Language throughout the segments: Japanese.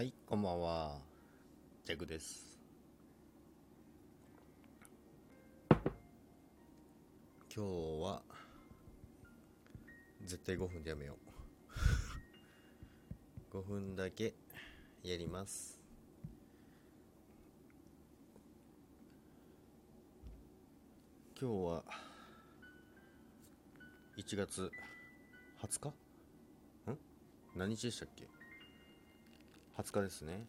はい、こんばんは。ジャグです。今日は、絶対5分でやめよう。5分だけやります。今日は、1月20日？ん？何日でしたっけ？20日ですね。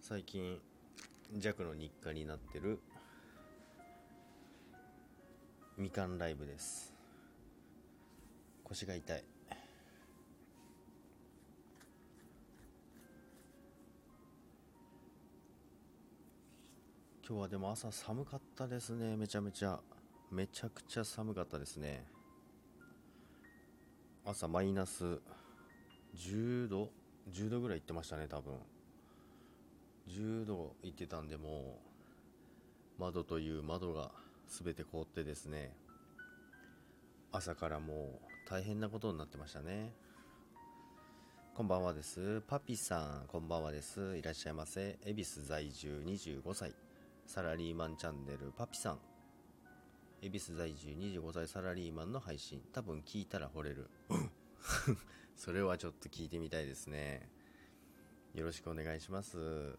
最近弱の日課になってるみかんライブです。腰が痛い。今日はでも朝寒かったですねめちゃめちゃ。めちゃくちゃ寒かったですね。朝マイナス10度10度ぐらい行ってましたね多分。10度行ってたんでもう窓という窓が全て凍ってですね。朝からもう大変なことになってましたね。こんばんはです。パピさんこんばんはです。いらっしゃいませ。恵比寿在住25歳サラリーマンチャンネルパピさん。恵比寿在住25歳サラリーマンの配信。多分聞いたら惚れる。それはちょっと聞いてみたいですね。よろしくお願いします。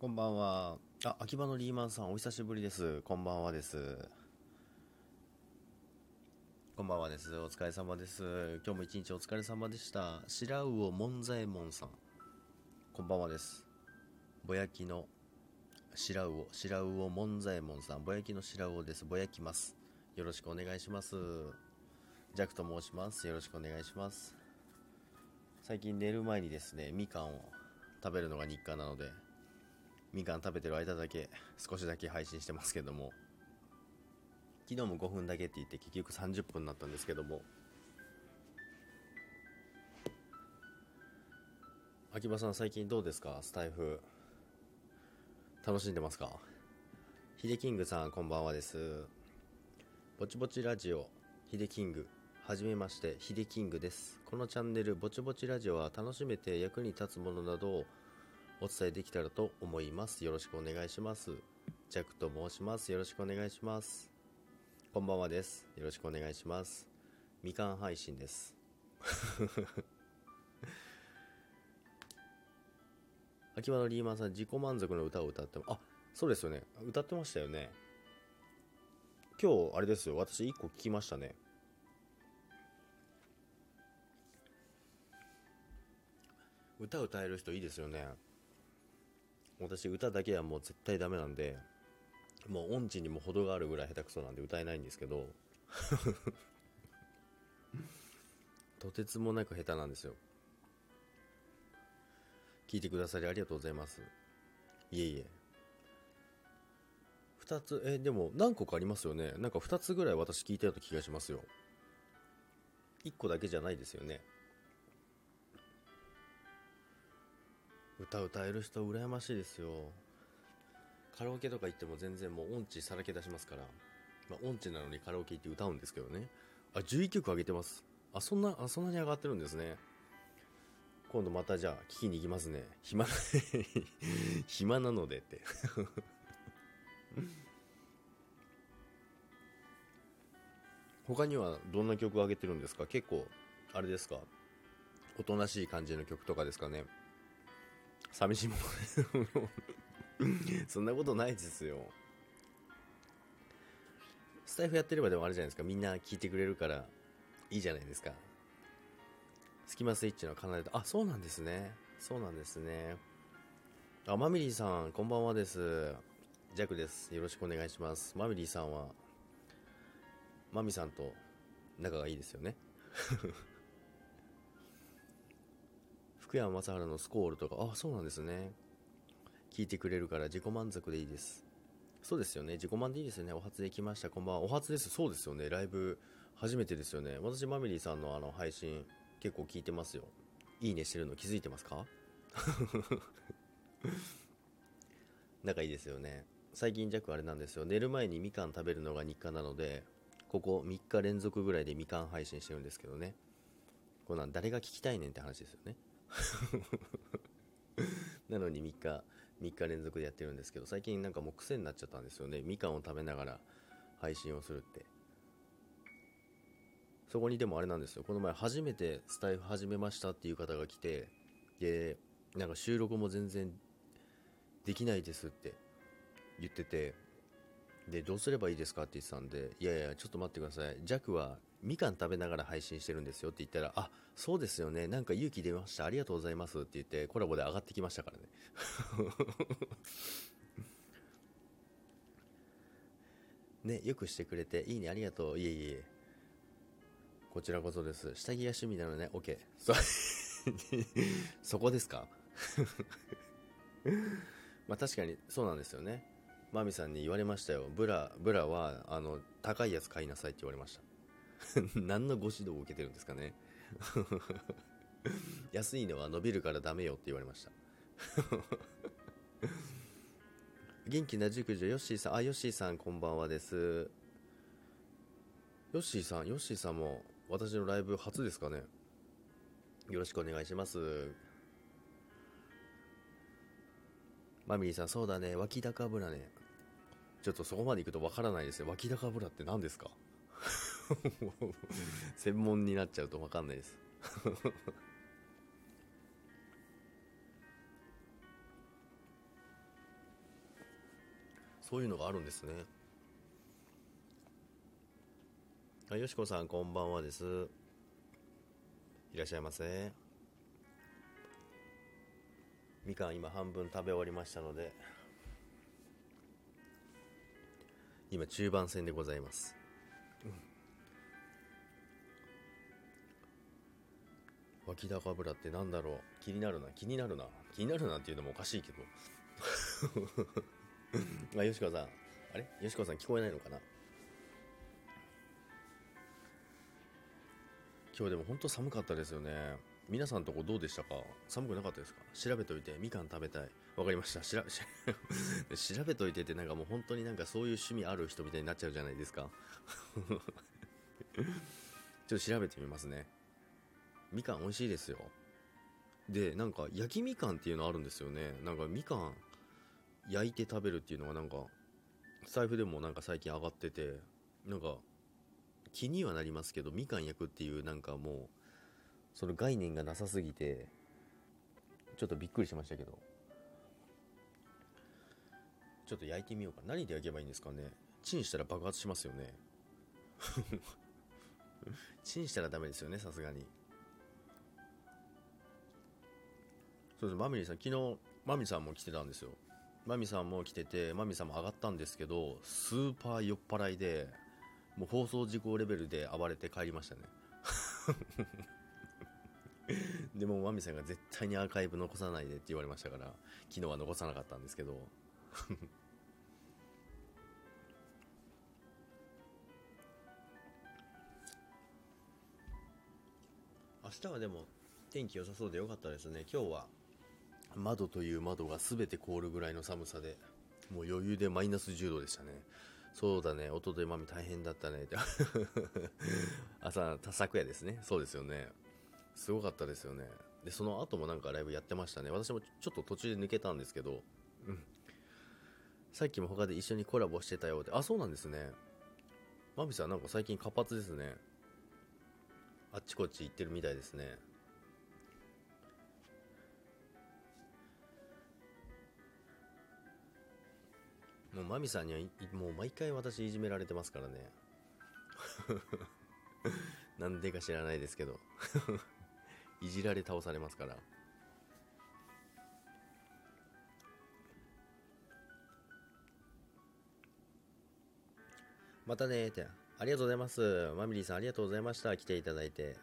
こんばんは。あ秋葉のリーマンさんお久しぶりです。こんばんはです。こんばんはです。お疲れ様です。今日も一日お疲れ様でした。白魚門左衛門さん。こんばんはです。ぼやきの白魚、白魚門左衛門さん。ぼやきの白魚です。ぼやきます。よろしくお願いします。ジャクと申します。よろしくお願いします。最近寝る前にですね、みかんを食べるのが日課なので、みかん食べてる間だけ少しだけ配信してますけども、昨日も5分だけって言って結局30分になったんですけども。秋葉さん最近どうですか？スタイフ。楽しんでますか？ヒデキングさんこんばんはです。ぼちぼちラジオ。ヒデキング。はじめまして。ヒデキングです。このチャンネルぼちぼちラジオは楽しめて役に立つものなどをお伝えできたらと思います。よろしくお願いします。ジャクと申します。よろしくお願いします。こんばんはです。よろしくお願いします。みかん配信です。秋葉のリーマンさん、自己満足の歌を歌っても、あ、そうですよね。歌ってましたよね。今日、あれですよ。私、1個聞きましたね。歌歌える人いいですよね。私、歌だけはもう絶対ダメなんで、もう音痴にも程があるぐらい下手くそなんで歌えないんですけど。とてつもなく下手なんですよ。聞いてくださりありがとうございます。いえいえ。2つえでも何個かありますよね。なんか2つぐらい私聞いたような気がしますよ。1個だけじゃないですよね。歌歌える人羨ましいですよカラオケとか行っても全然もう音痴さらけ出しますから、まあ、音痴なのにカラオケ行って歌うんですけどね。あ11曲上げてます。あそんなあそんなに上がってるんですね。今度またじゃあ聞きに行きますね。暇な 暇なのでって。他にはどんな曲上げてるんですか？結構あれですか？おとなしい感じの曲とかですかね。寂しいもの。そんなことないですよ。スタイフやってればでもあるじゃないですか。みんな聞いてくれるからいいじゃないですか。スキマスイッチの奏でた。あ、そうなんですね。そうなんですね。あ、マミリーさん、こんばんはです。ジャクです。よろしくお願いします。マミリーさんは、マミさんと仲がいいですよね。福山雅治のスコールとか、あ、そうなんですね。聞いてくれるから自己満足でいいです。そうですよね。自己満でいいですよね。お初で来ました。こんばんは。お初です。そうですよね。ライブ初めてですよね。私マミリーさんのあの配信結構聞いてますよ。いいねしてるの気づいてますか？仲いいですよね。最近弱あれなんですよ。寝る前にみかん食べるのが日課なのでここ3日連続ぐらいでみかん配信してるんですけどね。こんなん誰が聞きたいねんって話ですよね。なのに3日3日連続でやってるんですけど最近なんかもう癖になっちゃったんですよね。みかんを食べながら配信をするって。そこにでもあれなんですよ。この前初めてスタイフ始めましたっていう方が来てでなんか収録も全然できないですって言っててでどうすればいいですかって言ってたんでいやいやちょっと待ってください。弱はみかん食べながら配信してるんですよって言ったらあそうですよね。なんか勇気出ました。ありがとうございますって言ってコラボで上がってきましたからね。ねよくしてくれていいねありがとう。いえいえこちらこそです。下着が趣味なのね。OK そ そこですか？まあ確かにそうなんですよね。マミさんに言われましたよ。ブラブラはあの高いやつ買いなさいって言われました。何のご指導を受けてるんですかね。安いのは伸びるからダメよって言われました。元気な熟女ヨッシーさんあヨッシーさんこんばんはです。ヨッシーさんヨッシーさんも私のライブ初ですかね。よろしくお願いします。マミリーさんそうだね。脇高ブラね。ちょっとそこまで行くとわからないですね脇高ブラって何ですか？専門になっちゃうと分かんないです。そういうのがあるんですね。あよしこさんこんばんはです。いらっしゃいませ。みかん今半分食べ終わりましたので今中盤戦でございます。脇高油ってなんだろう？気になるな。気になるな。気になるなっていうのもおかしいけど。あよしこさん。あれ？よしこさん聞こえないのかな？今日でも本当寒かったですよね。皆さんとこどうでしたか？寒くなかったですか？調べといて。みかん食べたい。わかりました。調べ 調べといてってなんかもう本当になんかそういう趣味ある人みたいになっちゃうじゃないですか。ちょっと調べてみますね。みかん美味しいですよ。でなんか焼きみかんっていうのあるんですよね。なんかみかん焼いて食べるっていうのがなんか財布でもなんか最近上がっててなんか気にはなりますけどみかん焼くっていうなんかもうその概念がなさすぎてちょっとびっくりしましたけど。ちょっと焼いてみようか。何で焼けばいいんですかね。チンしたら爆発しますよね。チンしたらダメですよねさすがに。そうです。マミリーさん昨日マミさんも来てたんですよ。マミさんも来ててマミさんも上がったんですけどスーパー酔っ払いでもう放送事故レベルで暴れて帰りましたね。でもマミさんが絶対にアーカイブ残さないでって言われましたから昨日は残さなかったんですけど。明日はでも天気良さそうで良かったですね。今日は。窓という窓が全て凍るぐらいの寒さでもう余裕でマイナス10度でしたねそうだね、音でマミ大変だったねって 朝、昨夜ですね。そうですよね。すごかったですよね。で、その後もなんかライブやってましたね。私もちょっと途中で抜けたんですけど、うん。さっきも他で一緒にコラボしてたようで、あ、そうなんですね。マミさんなんか最近活発ですね。あっちこっち行ってるみたいですね。もうマミさんにはもう毎回私いじめられてますからね。なんでか知らないですけど。いじられ倒されますから。またねってありがとうございます。マミリーさんありがとうございました。来ていただいて。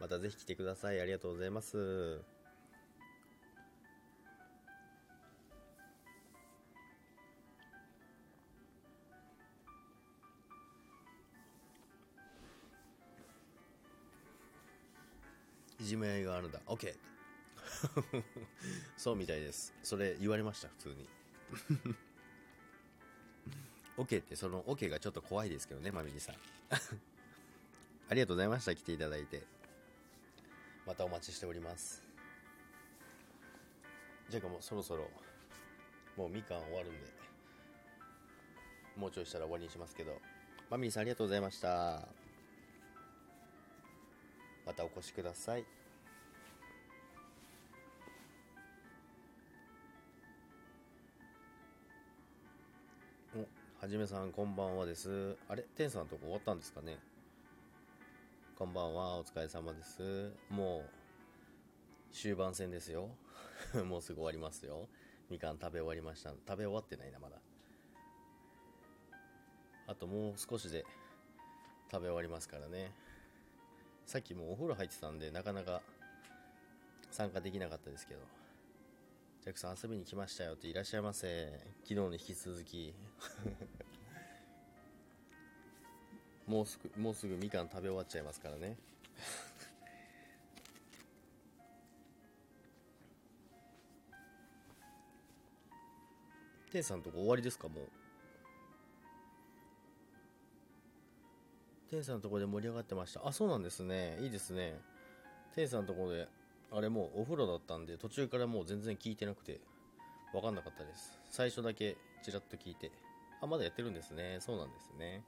またぜひ来てください。ありがとうございます。いじめ合いがあるんだ。OK そうみたいです。それ言われました普通に。OK ってその OK がちょっと怖いですけどねまみりさん。ありがとうございました。来ていただいて。またお待ちしております。じゃあもうそろそろもうみかん終わるんでもうちょいしたら終わりにしますけど。マミリさんありがとうございました。またお越しください。はじめさんこんばんはです。あれ？テンさんのとこ終わったんですかね？こんばんは。お疲れ様です。もう終盤戦ですよ。もうすぐ終わりますよ。みかん食べ終わりました。食べ終わってないなまだ。あともう少しで食べ終わりますからね。さっきもうお風呂入ってたんでなかなか参加できなかったですけど。ジャクさん遊びに来ましたよっていらっしゃいませ。昨日に引き続き。もうすぐもうすぐみかん食べ終わっちゃいますからね。テンさんとこ終わりですかもう。テンさんのとこで盛り上がってました。あそうなんですね。いいですね。テンさんのとこであれもうお風呂だったんで途中からもう全然聞いてなくて分かんなかったです。最初だけちらっと聞いてあまだやってるんですね。そうなんですね。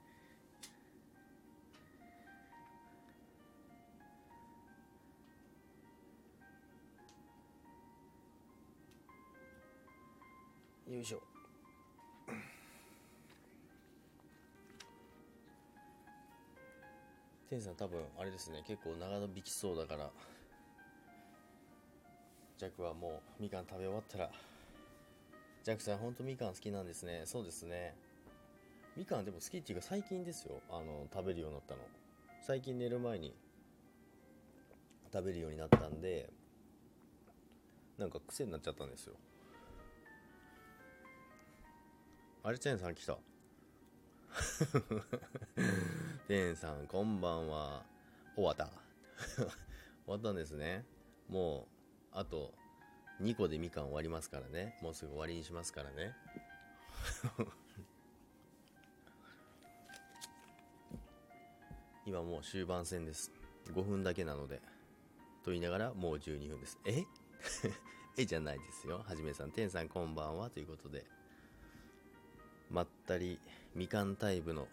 よいしょ。テンさん多分あれですね。結構長引きそうだから。ジャックはもうみかん食べ終わったらジャックさん本当みかん好きなんですね。そうですね。みかんでも好きっていうか最近ですよ。あの食べるようになったの。最近寝る前に食べるようになったんでなんか癖になっちゃったんですよ。あれチェンさん来た。テンさんこんばんは。終わった。終わったんですね。もうあと2個でみかん終わりますからね。もうすぐ終わりにしますからね。今もう終盤戦です。5分だけなので。と言いながらもう12分です。え？えじゃないですよ。はじめさんてんさんこんばんは。ということで。まったりみかんタイプの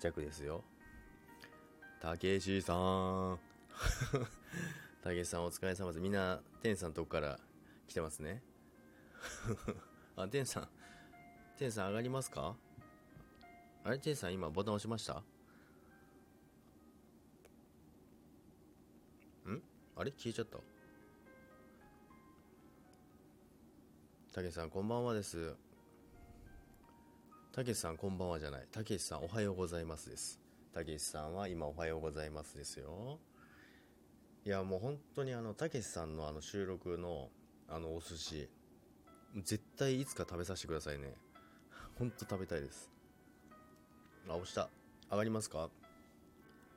弱ですよ。たけしさん。たけしさんお疲れ様です。みんなてんさんとこから来てますね。あてんさん。てんさん上がりますか？あれてんさん今ボタン押しました？ん？あれ消えちゃった？たけしさんこんばんはです。たけしさんこんばんはじゃない。たけしさんおはようございますです。たけしさんは今おはようございますですよ。いやもう本当にあのたけしさんのあの収録のあのお寿司絶対いつか食べさせてくださいね。ほんと食べたいです。あ押した。上がりますか？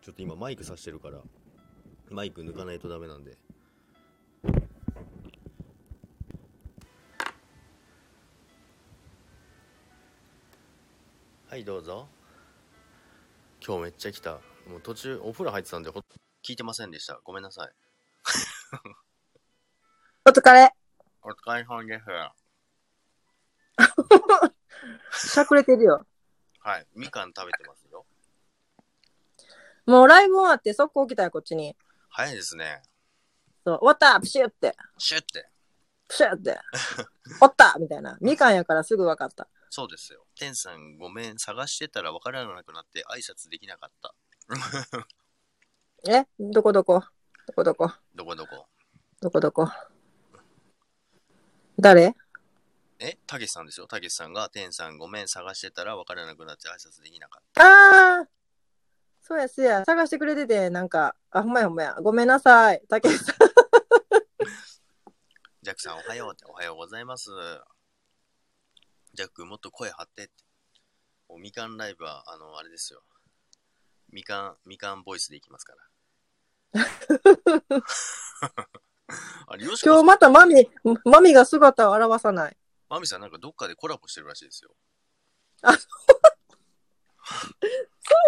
ちょっと今マイクさしてるからマイク抜かないとダメなんで。はいどうぞ。今日めっちゃ来た。もう途中お風呂入ってたんでほ聞いてませんでしたごめんなさいお疲れ。お疲れ様ですしゃくれてるよ。はいみかん食べてますよもうライブ終わって速攻来たよ、こっちに。早いですねそう、終わったプシュって。シュッてプシュって。おったみたいな。みかんやからすぐ分かった。そうですよ天さんごめん探してたら分からなくなって挨拶できなかったえ？どこ？どこ？どこ？どこ？どこ？どこ？どこ？どこ？誰？え？たけしさんですよたけしさんが天さんごめん探してたら分からなくなって挨拶できなかった。あー！そうやそうや。探してくれてて、なんか、あ、ほんまやほんまや。ごめんなさい。たけしさん。ジャックさんおはようって。おはようございます。ジャックもっと声張ってって。もうみかんライブはあのあれですよ。みかんみかんボイスでいきますから 今日またマミ、マミが姿を現さない。マミさんなんかどっかでコラボしてるらしいですよ。そ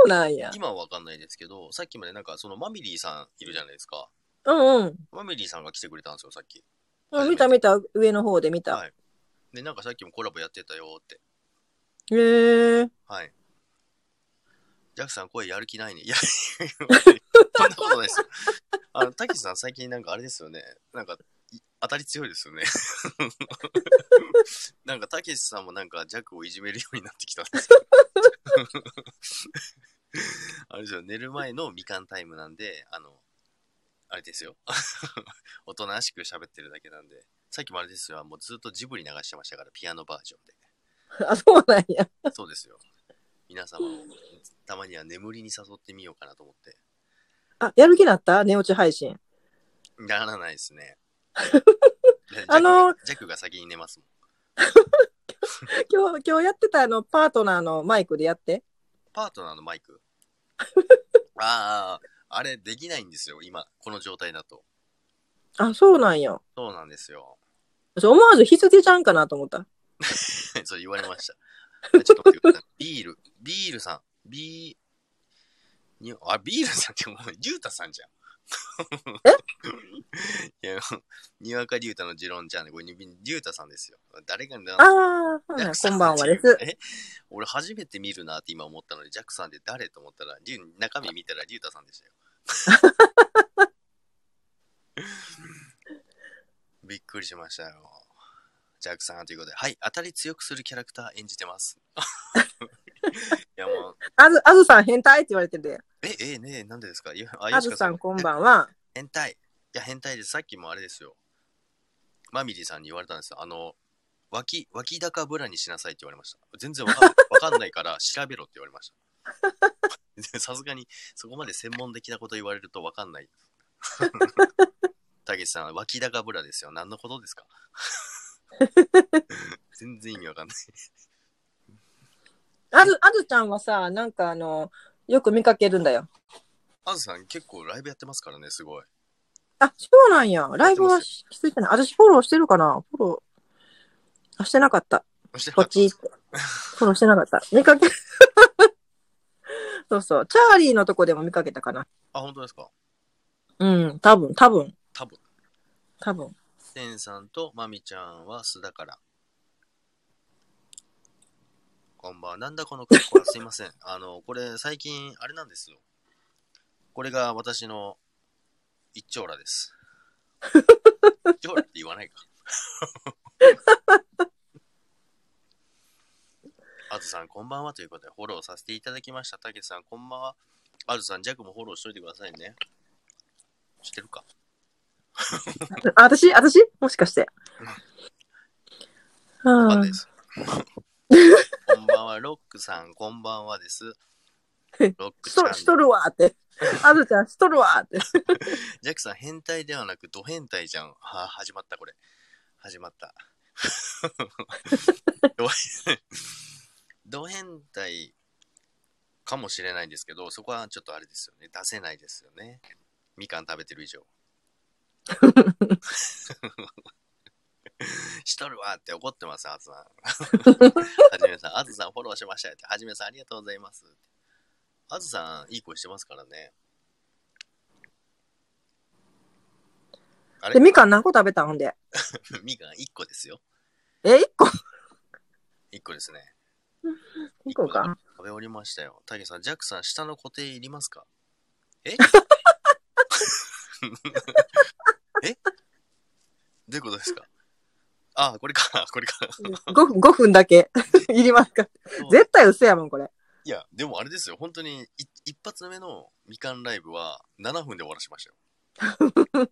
うなんや。今はわかんないですけど、さっきまでなんかそのマミリーさんいるじゃないですか。うんうん。マミリーさんが来てくれたんですよ、さっき。うん見た見た、上の方で見た。はい。で、なんかさっきもコラボやってたよって。へえ。はい。ジャックさん声やる気ないね。いや、そんなことないですよ。あの、たけしさん最近なんかあれですよね。なんか、い当たり強いですよね。なんか、たけしさんもなんか、ジャックをいじめるようになってきたんですよ。あれですよ、寝る前のみかんタイムなんで、あの、あれですよ。おとなしく喋ってるだけなんで。さっきもあれですよ、もうずっとジブリ流してましたから、ピアノバージョンで。あ、そうなんや。そうですよ。皆様もたまには眠りに誘ってみようかなと思って。あ、やる気になった？寝落ち配信。やらないですね。あのジャックが先に寝ますもん。今日、今日やってたあの、パートナーのマイクでやって。パートナーのマイク？ああ、あれできないんですよ、今、この状態だと。あ、そうなんや。そうなんですよ。思わず羊ちゃんかなと思った。そう言われました。ちょっと待ってください。ビール、ビールさん、ビー、にあ、ビールさんってもう、リュウタさんじゃん。え？いや、にわかリュウタのジロンちゃんで、これ、リュウタさんですよ。誰が、ああ、はいはいこんばんはです。え？俺初めて見るなって今思ったのに、ジャックさんで誰と思ったら、中身見たらリュウタさんでしたよ。びっくりしましたよ。ジャックさんということで、はい、当たり強くするキャラクター演じてます。いやもう、あず、あずさん変態って言われてて。え、え、ねえ、なんでですか？いやああずさんこんん。ばんは。変態。いや、変態です。さっきもあれですよ。マミリーさんに言われたんですよ。あの、脇、脇高ブラにしなさいって言われました。全然わかんないわかんないから調べろって言われました。さすがに、そこまで専門的なこと言われるとわかんない。たけしさん、脇高ブラですよ。何のことですか？全然意味わかんない。あず、あずちゃんはさ、なんかあの、よく見かけるんだよ。あずさん結構ライブやってますからね、すごい。あ、そうなんや。ライブはし気づいてない。私フォローしてるかなフォロー。あ、してなかった。したこっちって。フォローしてなかった。見かけ、そうそう。チャーリーのとこでも見かけたかな。あ、本当ですかうん、多分、多分、多分。多分。センさんとマミちゃんは素だから。こんばんは。なんだこの格好はすいません。あの、これ最近、あれなんですよ。これが私の一丁羅です。一丁羅って言わないか。あずさん、こんばんはということで、フォローさせていただきました。たけしさん、こんばんは。あずさん、ジャックもフォローしといてくださいね。知ってるか？あ、私私？もしかして。はあわかんないです。こんばんは、ロックさん、こんばんはです。ロックちゃん。しとしとるわって。あずちゃん、しとるわって。ジャックさん、変態ではなく、ド変態じゃん。はあ、始まった、これ。始まった。ドド変態かもしれないんですけど、そこはちょっとあれですよね。出せないですよね。みかん食べてる以上。しとるわって怒ってます、あずさん。はじめさん、あずさんフォローしましたよって。はじめさん、ありがとうございます。あずさん、いい声してますからね。あで、れみかん何個食べたん？ほんで。みかん1個ですよ。え、一個？1個ですね。一個か。食べ終わりましたよ。タケさん、ジャックさん、下の固定いりますか？え？え？どういうことですか？あ、これか、これか。5分、5分だけ。いりますか？絶対嘘やもん、これ。いや、でもあれですよ。本当に、い一発目のみかんライブは7分で終わらしましたよ。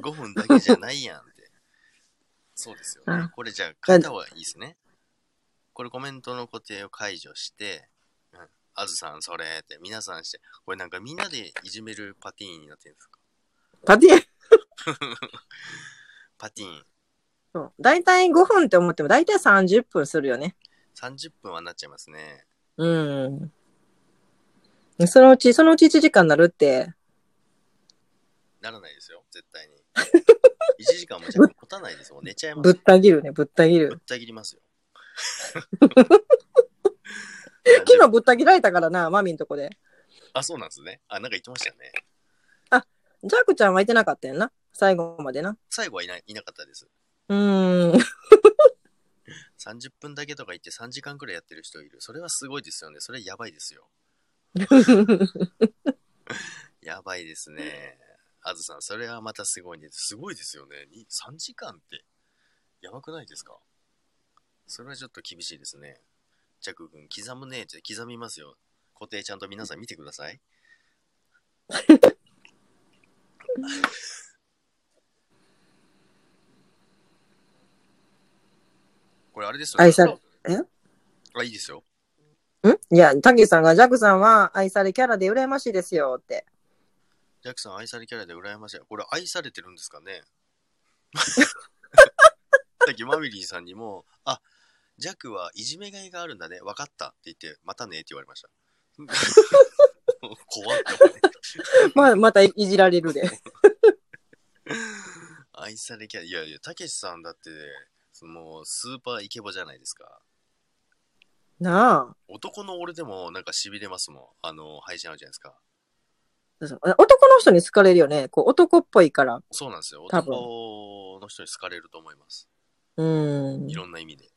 5分だけじゃないやんって。そうですよねうん。これじゃあ変えた方がいいですね。これコメントの固定を解除して、うん、あずさんそれって皆さんして、これなんかみんなでいじめるパティーンになってるんですか？パティエ パティーン。そう。大体5分って思っても、大体30分するよね。30分はなっちゃいますね。うん。そのうち、そのうち1時間になるって。ならないですよ、絶対に。1時間もじゃ持たないですもん。寝ちゃいますぶっよ。た切るね、ぶった切ぶっる。た切りますよ。昨日ぶった切られたからな、マミんとこで。あ、そうなんですね。あ、なんか言ってましたよね。ジャックちゃんはいてなかったよな。最後までな。最後はいないいなかったです。うーん。30分だけとか言って3時間くらいやってる人いる。それはすごいですよね。それやばいですよ。やばいですね。あずさん、それはまたすごいね。すごいですよね。に3時間って、やばくないですか？それはちょっと厳しいですね。ジャック君、刻むねって刻みますよ。固定ちゃんと皆さん見てください。これあれですよ愛されえ？あ、いいですよ。ん？いや、たけしさんが、ジャックさんは愛されキャラで羨ましいですよって。ジャックさん愛されキャラで羨ましい。これ愛されてるんですかね？さっきマミリーさんにも、あ、ジャックはいじめがいがあるんだね。分かったって言って、またねって言われました。怖っ まあ、またいじられるで。愛されキャラ。いやいや、たけしさんだって、そのスーパーイケボじゃないですか。なあ。男の俺でもなんか痺れますもん。あの、配信あるじゃないですか。そう男の人に好かれるよね。こう男っぽいから。そうなんですよ。多分男の人に好かれると思います。うーんい。ろんな意味で。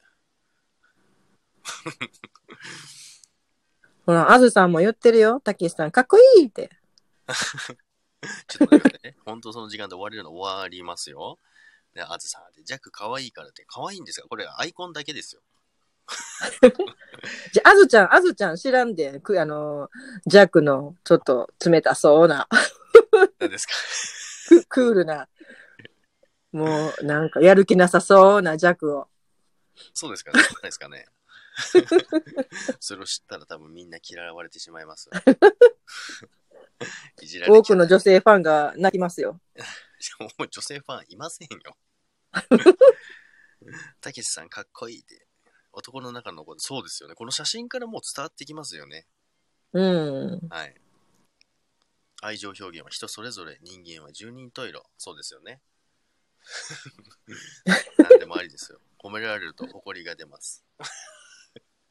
ほら、あずさんも言ってるよ。たけしさん、かっこいいって。ちょっと待ってね。本当その時間で終われるの終わりますよ。で、あずさんで、ジャック可愛いからって、可愛いんですかこれアイコンだけですよ。じゃあ、あずちゃん、あずちゃん知らんで、くあの、ジャックのちょっと冷たそうな、何ですか？ククールな、もうなんかやる気なさそうなジャックを。そうですかねないですかね それを知ったら多分みんな嫌われてしまいます。いじられ多くの女性。性ファンが泣きますよ。もう女性ファンいませんよ。たけしさんかっこいいって。男の中の子そうですよね。この写真からもう伝わってきますよね。うん。はい。愛情表現は人それぞれ、人間は十人十色。そうですよね。何でもありですよ。褒められると誇りが出ます。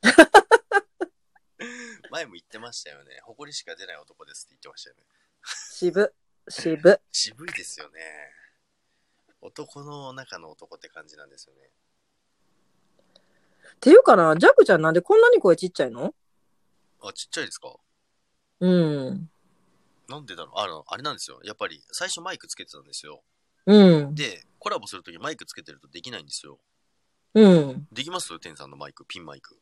前も言ってましたよね。誇りしか出ない男ですって言ってましたよね。渋、渋。渋いですよね。男の中の男って感じなんですよね。っていうかな、ジャックちゃんなんでこんなに声ちっちゃいの？あ、ちっちゃいですか？うん。なんでだろう？あの、あれなんですよ。やっぱり最初マイクつけてたんですよ。うん。で、コラボするときマイクつけてるとできないんですよ。うん。できます？テンさんのマイク、ピンマイク。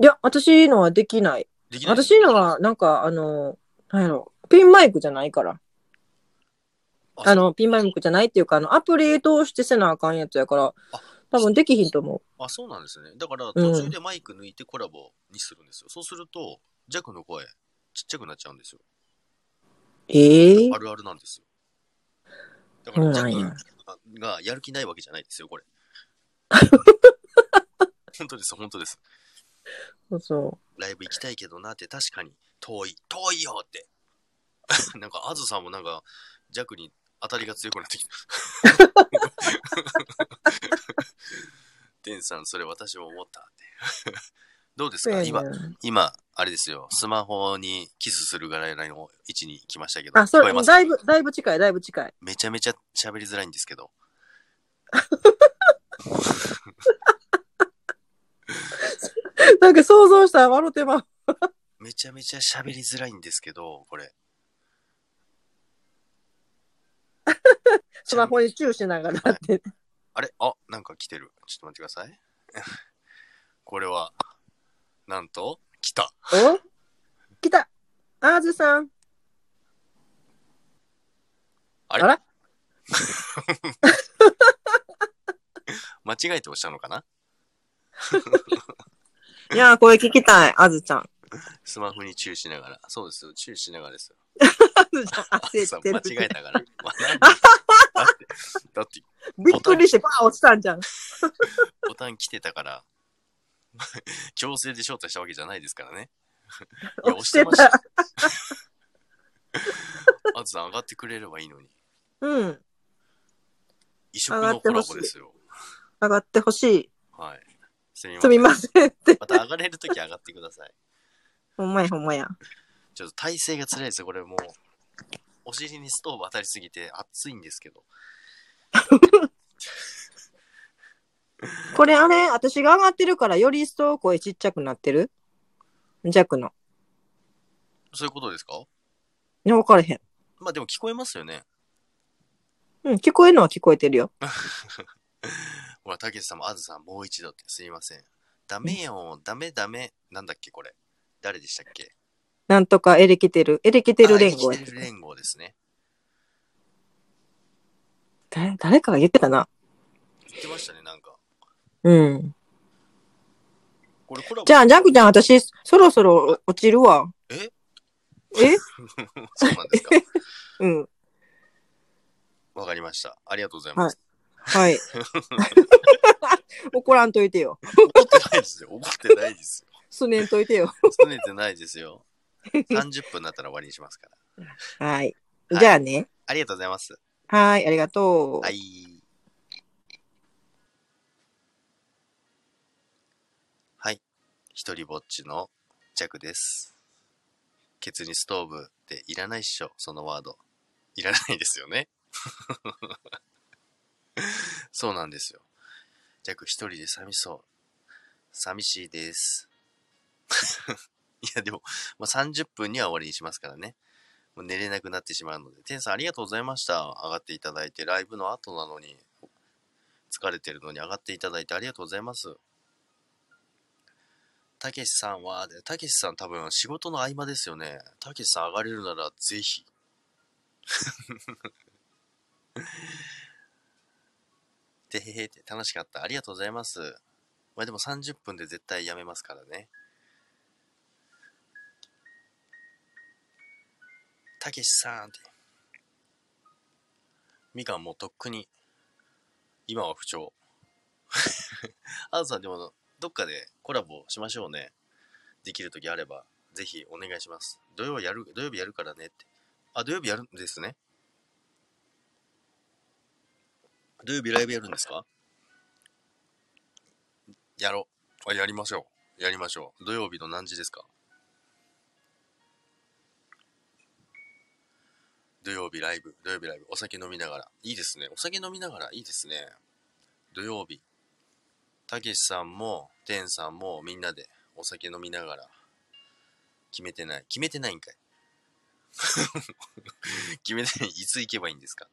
いや、私のはできない。できない私のは、なんか、あの、なんやろ、ピンマイクじゃないから。あの、ピンマイクじゃないっていうか、あの、アプリ通してせなあかんやつやからあ、多分できひんと思あ、そうなんですね。だから途中でマイク抜いてコラボにするんですよ。そうすると、ジャックの声、ちっちゃくなっちゃうんですよ。う。ええあるあるなんですよ。だから、ジャックがやる気ないわけじゃないですよ、これ。本当です、本当です。そうそライブ行きたいけどなって確かに遠い、遠いよって。なんか、あずさんもなんか、ジャックに当たりが強くなってきた。テンさん、それ私も思ったって。どうですう。か、そうやね今、今、あれですよ、スマホにキスするぐらいの位置に来ましたけど、あ、それ、だいぶ、だいぶ近い、だいぶ近い。めちゃめちゃ喋りづらいんですけど、なんか想像したら笑ってまう。めちゃめちゃ喋りづらいんですけど、これ。スマホにチューしながらって。あれ？あ、なんか来てる。ちょっと待ってください。これは、なんと、来た。お？来たあずさん。あれ？あら？間違えて押したのかな？いやー、これ聞きたい、あずちゃん。スマホにチューしながら。そうですよ。チューしながらですよ。あずちゃん、焦ってる。間違えたから。だって、だって、びっくりしてバーン落ちたんじゃん。ボタン来てたから、強制で招待したわけじゃないですからね。いや、押してました。あずさん上がってくれればいいのに。うん。異色のコラボですよ。上がってほしい。はい。すみますせん。みませんって。また上がれるとき上がってください。ほんまやほんまや。ちょっと体勢が辛いですよ。これもう、お尻にストーブ当たりすぎて熱いんですけど。これあれ、私が上がってるからより一層声ちっちゃくなってる？弱の。そういうことですか？ね、分かれへん。まあでも聞こえますよね。うん、聞こえるのは聞こえてるよ。ほら、たけしさんもあずさんもう一度ってすいません。ダメよ、ダメダメ。なんだっけこれ。誰でしたっけ？なんとかエレキテル、エレキテル連合エレキテル連合ですね。誰誰かが言ってたな。言ってましたね、なんか。うん。これコラボじゃあ、ジャンクちゃん、私、そろそろ落ちるわ。え？え？そうなんですか。うん。わかりました。ありがとうございます。はい。怒らんといてよ。怒ってないですよ。怒ってないですよ。すねんといてよ。拗ねてないですよ。30分になったら終わりにしますから。はい。はいじゃあね。ありがとうございます。はい、ありがとう。はい。はい。一人ぼっちの弱です。ケツにストーブっていらないっしょ、そのワード。いらないですよね。そうなんですよ。弱一人で寂しそう。寂しいです。いや、でも、まあ、30分には終わりにしますからね。もう寝れなくなってしまうので。天さんありがとうございました。上がっていただいて、ライブの後なのに、疲れてるのに上がっていただいてありがとうございます。たけしさんは、たけしさん多分仕事の合間ですよね。たけしさん上がれるならぜひ。てへへって楽しかった。ありがとうございます。まあでも30分で絶対やめますからね。たけしさんって。みかんもうとっくに、今は不調。あずさんでも、どっかでコラボしましょうね。できるときあれば、ぜひお願いします。土曜やる、土曜日やるからねって。あ、土曜日やるんですね。土曜日ライブやるんですか？やろう。あ、やりましょう。やりましょう。土曜日の何時ですか？土曜日ライブ、土曜日ライブ、お酒飲みながら。いいですね。お酒飲みながらいいですね。土曜日。たけしさんも、てんさんもみんなでお酒飲みながら。決めてない。決めてないんかい。決めてない。いつ行けばいいんですか？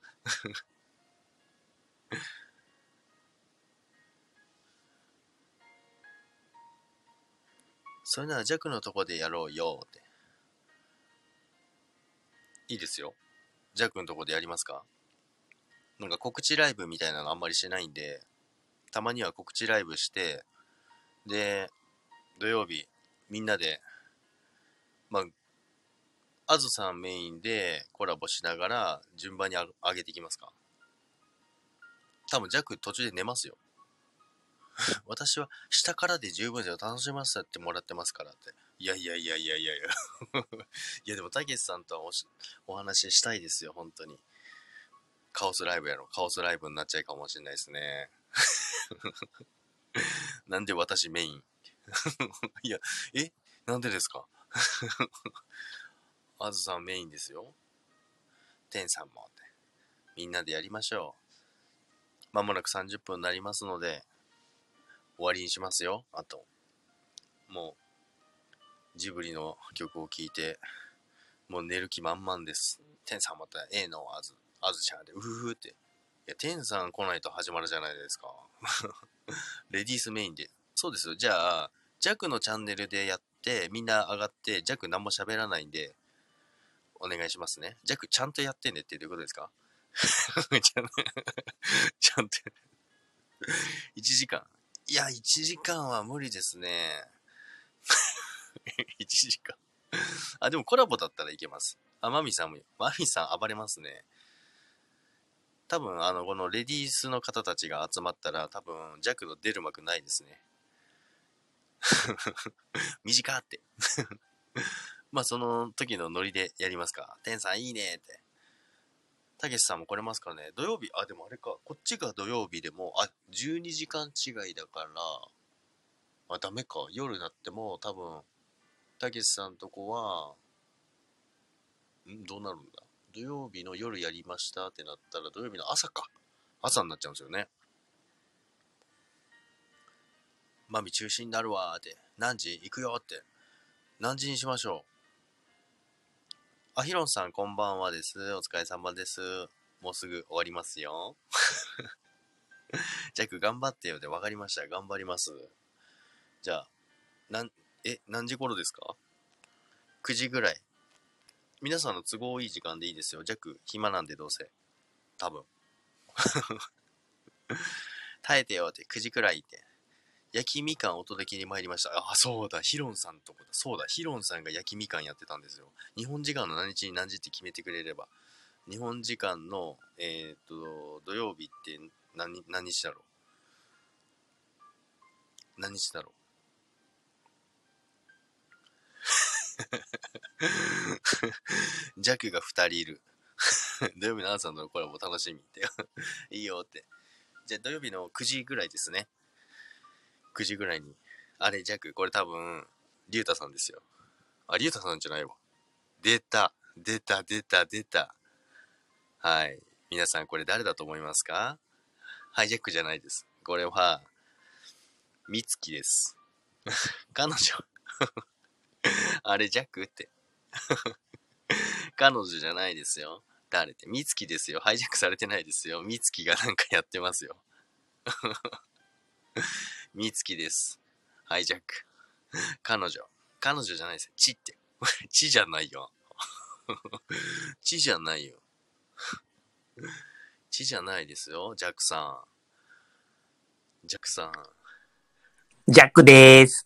それなら弱のとこでやろうよって。いいですよ。弱のとこでやりますか？なんか告知ライブみたいなのあんまりしないんで、たまには告知ライブして、で、土曜日、みんなで、まあ、あずさんメインでコラボしながら順番に上げていきますか？多分弱途中で寝ますよ。私は下からで十分ですよ。楽しませてもらってますからって。いやいやいやいやいやいや。いやでも、たけしさんとはおしお話ししたいですよ、本当に。カオスライブやろ。カオスライブになっちゃうかもしれないですね。なんで私メイン？いや、え？なんでですか？あずさんメインですよ。てんさんもって。みんなでやりましょう。まもなく30分になりますので、終わりにしますよ。あと。もう、ジブリの曲を聴いて、もう寝る気満々です。てんさんまた A の？あず、あずちゃんで、うふふって。いや、てんさん来ないと始まるじゃないですか。レディースメインで。そうですよ。じゃあ、ジャクのチャンネルでやって、みんな上がって、ジャック何も喋らないんで、お願いしますね。ジャクちゃんとやってねってどういうことですか？ちゃんと。1 時間。いや、1時間は無理ですね。1時間。あ、でもコラボだったらいけます。あ、マミさんも、マミさん暴れますね。多分、あの、このレディースの方たちが集まったら、多分、弱の出る幕ないですね。短って。まあその時のノリでやりますか。天さんいいねって。たけしさんも来れますからね。土曜日、あ、でもあれか。こっちが土曜日でも、あ、12時間違いだから、あ、ダメか。夜になっても多分、たけしさんとこは、ん？どうなるんだ？土曜日の夜やりましたってなったら土曜日の朝か。朝になっちゃうんですよね。マミ中止になるわーって。何時？行くよって。何時にしましょう？あ、ヒロンさんこんばんはです。お疲れ様です。もうすぐ終わりますよ。ジャック頑張ってよで分かりました。頑張ります。じゃあ、なん、え、何時頃ですか ?9 時ぐらい。皆さんの都合いい時間でいいですよ。ジャック暇なんでどうせ。多分。耐えてよって9時くらいって。焼きみかんお届けに参りました。あ、そうだ、ヒロンさんとこだ。そうだ、ヒロンさんが焼きみかんやってたんですよ。日本時間の何日に何時って決めてくれれば。日本時間の、えーっと、土曜日って何何日だろう？何日だろう？ジャックが2人いる。土曜日の朝のコラボ楽しみって。いいよって。じゃあ土曜日の9時ぐらいですね。9時ぐらいに。あれ、ジャック、これ多分、リュウタさんですよ。あ、リュウタさんじゃないわ。出た、出た、出た、出た。はい。皆さん、これ誰だと思いますか？ハイジャックじゃないです。これは、ミツキです。彼女。あれ、ジャックって。彼女じゃないですよ。誰って？ミツキですよ。ハイジャックされてないですよ。ミツキがなんかやってますよ。ミツキです。ハイジャック。彼女。彼女じゃないです。チって。チじゃないよ。チじゃないよ。チじゃないですよ。ジャックさん。ジャックさん。ジャックです。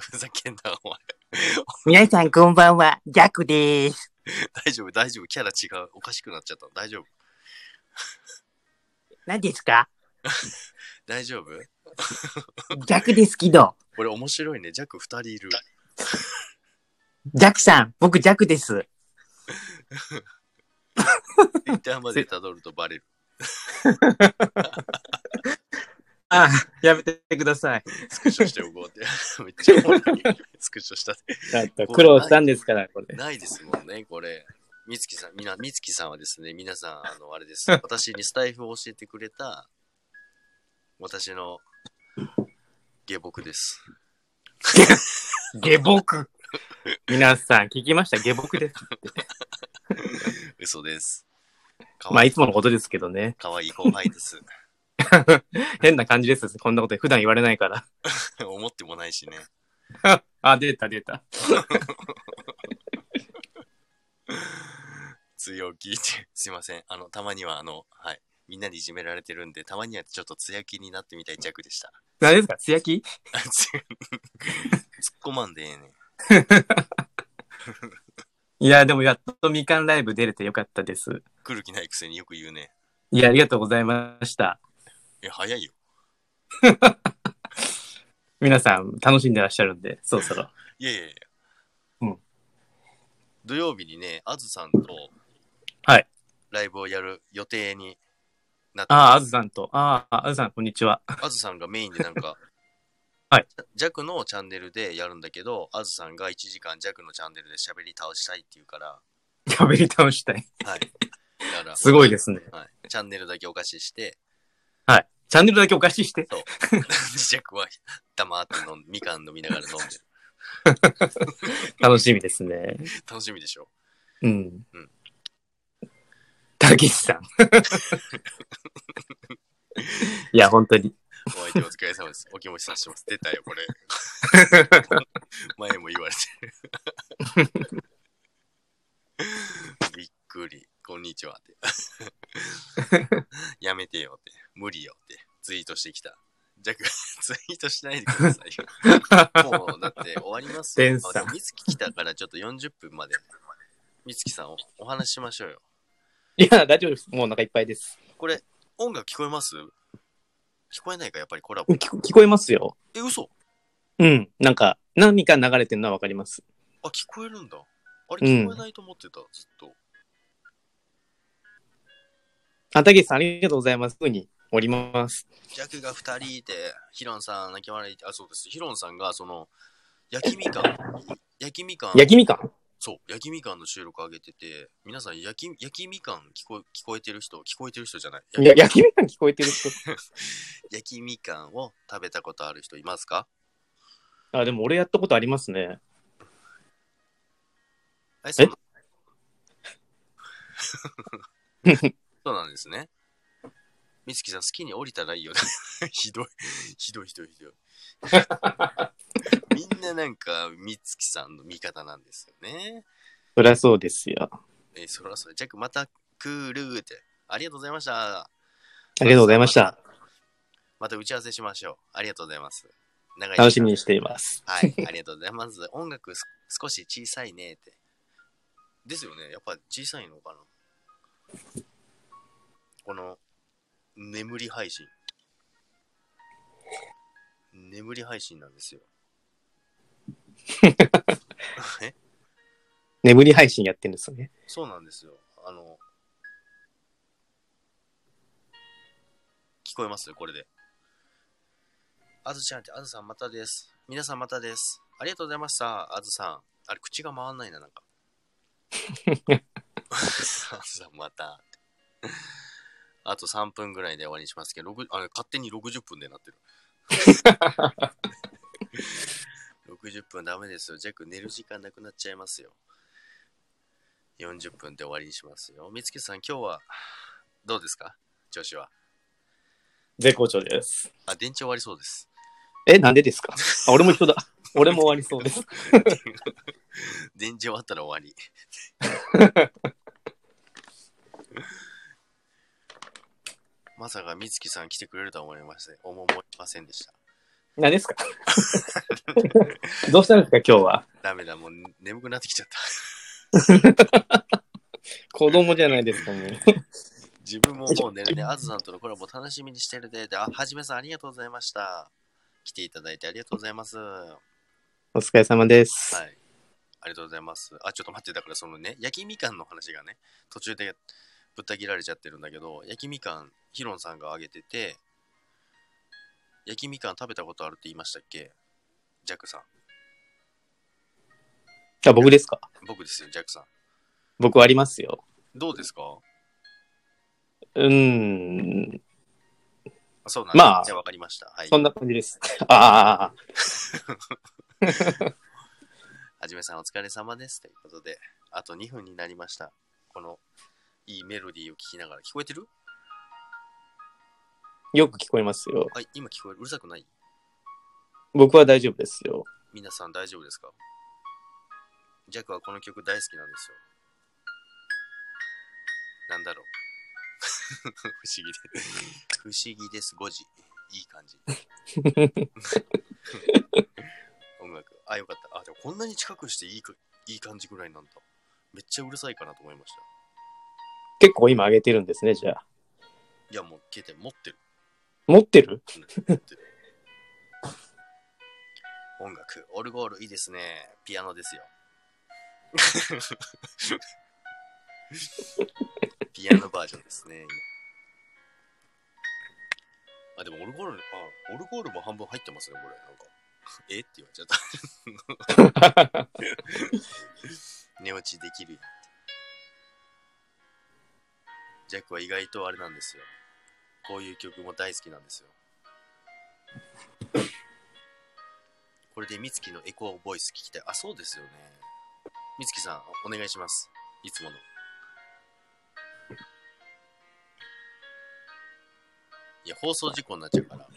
ふざけんな、お前。皆さんこんばんは、ジャックです。大丈夫、大丈夫。キャラ違う。おかしくなっちゃった。大丈夫。何ですか？大丈夫？ジャックですけど。これ面白いね。ジャック二人いる。ジャックさん、僕ジャックです。一旦まで辿るとバレる。あ、やめてください。スクショしておこうって。めっちゃおもろい。スクショしたって。だって苦労したんですから、これ。ないですもんね、これ。みつきさん、みな、みつきさんはですね、皆さん、あの、あれです。私にスタイフを教えてくれた、私の下僕です。下僕。皆さん、聞きました？下僕です。嘘です。かまあ、わいつものことですけどね。かわいい後輩です。変な感じです。こんなこと普段言われないから。思ってもないしね。あ、出た出た。強気って、すいません。あの、たまには、あの、はい。みんなにいじめられてるんで、たまにはちょっと強気になってみたい弱でした。何ですか？つやき突っ込まんでええねん。いや、でもやっとみかんライブ出れてよかったです。来る気ないくせによく言うね。いや、ありがとうございました。え、早いよ。皆さん、楽しんでらっしゃるんで、そろそろ。いやいやいや。うん。土曜日にね、あずさんと、はい。ライブをやる予定になってああ、あずさんと。ああ、あずさん、こんにちは。あずさんがメインでなんか、はい。弱のチャンネルでやるんだけど、あずさんが1時間弱のチャンネルで喋り倒したいって言うから、喋り倒したい。はい。だから、すごいですね。はい。チャンネルだけお貸しして、はい。チャンネルだけお貸しして。弱 は黙って飲んみかん飲みながら飲んでる。楽しみですね。楽しみでしょ。うんうん。たけしさん。いや、本当に。お相手お疲れ様です。お気持ちさせてます。出たよ、これ。前も言われてる。びっくり。こんにちはって。やめてよって。無理よって。ツイートしてきた。じゃあ、ツイートしないでくださいよ。もう、だって終わりますよ。みつき来たからちょっと40分まで。みつきさんお、お話ししましょうよ。いや、大丈夫です。もうお腹いっぱいです。これ、音楽聞こえます？聞こえないか、やっぱりコラボ。聞こ聞こえますよ。え、嘘？うん。なんか、何か流れてるのはわかります。あ、聞こえるんだ。あれ、聞こえないと思ってた、ずっと。あ、たけしさん、ありがとうございます。すぐにおります。ジャクが2人いて、ヒロンさん、泣き笑い、あ、そうです。ヒロンさんが、その、焼きみかん、焼きみかん、焼きみかん？そう、焼きみかんの収録上げてて、皆さん、焼き、焼きみかん聞こえ、聞こえてる人、聞こえてる人じゃない？いや、焼きみかん聞こえてる人。焼きみかんを食べたことある人いますか？あ、でも俺やったことありますね。はい、そう そうなんですね。みつきさん、好きに降りたらいいよ。ひどい、ひどい、ひどい、ひどい。みんななんか、みつきさんの味方なんですよね。そりゃそうですよ。えーそらそら、ジャックまた来るって。ありがとうございました。ありがとうございました。また打ち合わせしましょう。ありがとうございます。長い楽しみにしています。はい、ありがとうございます。音楽す少し小さいねって。ですよね。やっぱ小さいのかな。この、眠り配信。眠り配信なんですよ。え？眠り配信やってるんですよね。そうなんですよ。あの、聞こえます？これで。あずちゃんって、あずさんまたです。皆さんまたです。ありがとうございました。あずさん。あれ、口が回んないな、なんか。あずさんまた。あと3分ぐらいで終わりにしますけど、6あれ勝手に60分でなってる。60分ダメですよ。ジャック寝る時間なくなっちゃいますよ。40分で終わりにしますよ。みつけさん、今日はどうですか？調子は。絶好調です。あ、電池終わりそうです。え、なんでですか？あ、俺も一緒だ。俺も終わりそうです。電池終わったら終わり。まさかみつきさん来てくれるとは思いません。思いませんでした。何ですか？どうしたんですか今日は？ダメだ、もう眠くなってきちゃった。子供じゃないですか、もう。自分ももう寝るね。あずさんとのコラボ楽しみにしてるで。であ、はじめさんありがとうございました。来ていただいてありがとうございます。はお疲れ様です。い。ありがとうございます。あ、ちょっと待って、だからそのね、焼きみかんの話がね、途中でぶった切られちゃってるんだけど、焼きみかん、ヒロンさんがあげてて、焼きみかん食べたことあるって言いましたっけ？ジャックさん。あ、僕ですか？僕ですよ、ジャックさん。僕ありますよ。どうですか？うーん。あそうなんですまあじゃあ分かりました。はい。そんな感じです。ああ、はじめさんお疲れ様です。ということで、あと2分になりました。このいいメロディーを聞きながら、聞こえてる？よく聞こえますよ。はい、今聞こえる？うるさくない？僕は大丈夫ですよ。皆さん大丈夫ですか？ジャックはこの曲大好きなんですよ。なんだろう。不思議で。不思議です、5時。いい感じ。音楽。あ、よかった。あ、でもこんなに近くしていいかいい感じぐらいなんだ。めっちゃうるさいかなと思いました。結構今上げてるんですね、じゃあ。いや、もう、携帯持ってる。持ってる？音楽、オルゴールいいですね。ピアノですよ。ピアノバージョンですね、今。あ、でもオルゴール、あ、オルゴールも半分入ってますね、これ。なんか。え？って言われちゃった。寝落ちできるやんって。ジャックは意外とあれなんですよ。こういう曲も大好きなんですよ。これで美月のエコーボイス聞きたい。あ、そうですよね。美月さん、お願いします。いつもの。いや、放送事故になっちゃうから。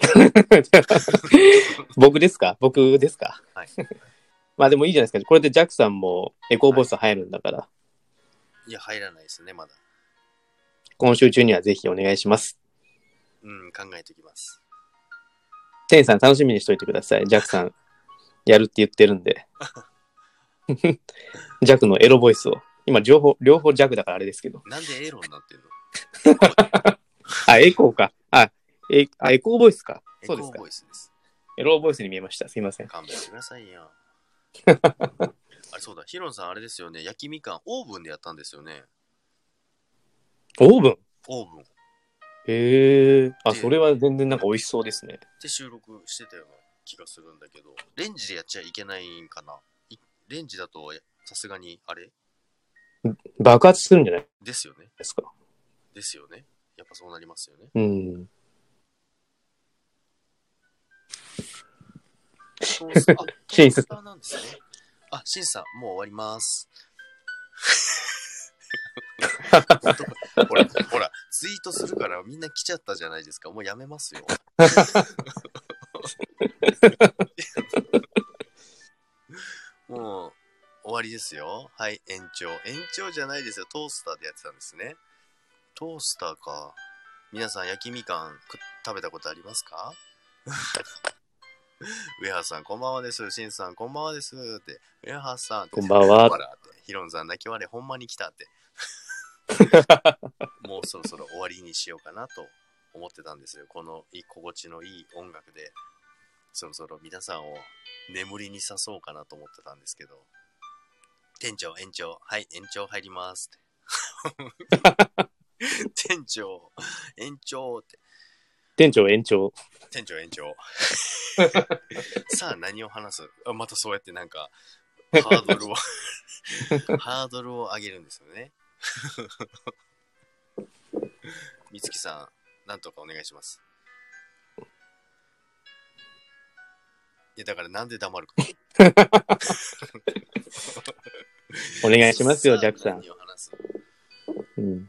僕ですか？僕ですか？はい。まあでもいいじゃないですか。これでジャックさんもエコーボイス入るんだから、いや、入らないですね、まだ。今週中にはぜひお願いします。うん、考えておきます。テンさん楽しみにしといてください。ジャックさん やるって言ってるんで。ジャックのエロボイスを。今両方、両方ジャックだからあれですけど。なんでエロになってんの？あ、エコーか。あ、えあエコーボイスか。そうですかエコーボ。イスです。エロボイスに見えました。すいません。勘弁してくださいよ。あれ、そうだ、ヒロンさんあれですよね、焼きみかんオーブンでやったんですよね。オーブン？オーブンへえ。あ、でそれは全然なんか美味しそうですね。で収録してたような気がするんだけど、レンジでやっちゃいけないんかな？いレンジだとさすがにあれ？爆発するんじゃない？ですよね。ですか？ですよね。やっぱそうなりますよね。うん。ト ースターあシンさんトースターなんですね。あ、シンさん、もう終わります。ほら、ほら、ツイートするからみんな来ちゃったじゃないですか。もうやめますよ。もう終わりですよ。はい、延長。延長じゃないですよ。トースターでやってたんですね。トースターか。皆さん焼きみかんく食べたことありますか？ウェハーさん、こんばんはです。シンさん、こんばんはです。って。ウェハーさん、こんばんは。ヒロンさん、泣き割れ、ほんまに来たって。もうそろそろ終わりにしようかなと思ってたんですよ。このい心地のいい音楽で、そろそろ皆さんを眠りに誘そうかなと思ってたんですけど、店長、延長、はい、延長入りますって。店長、延長って。店長延長。店長延長。さあ何を話す？あまたそうやってなんか、ハードルを、ハードルを上げるんですよね。みつきさん、なんとかお願いします。いや、だからなんで黙るか。お願いしますよ、ジャックさん。うん。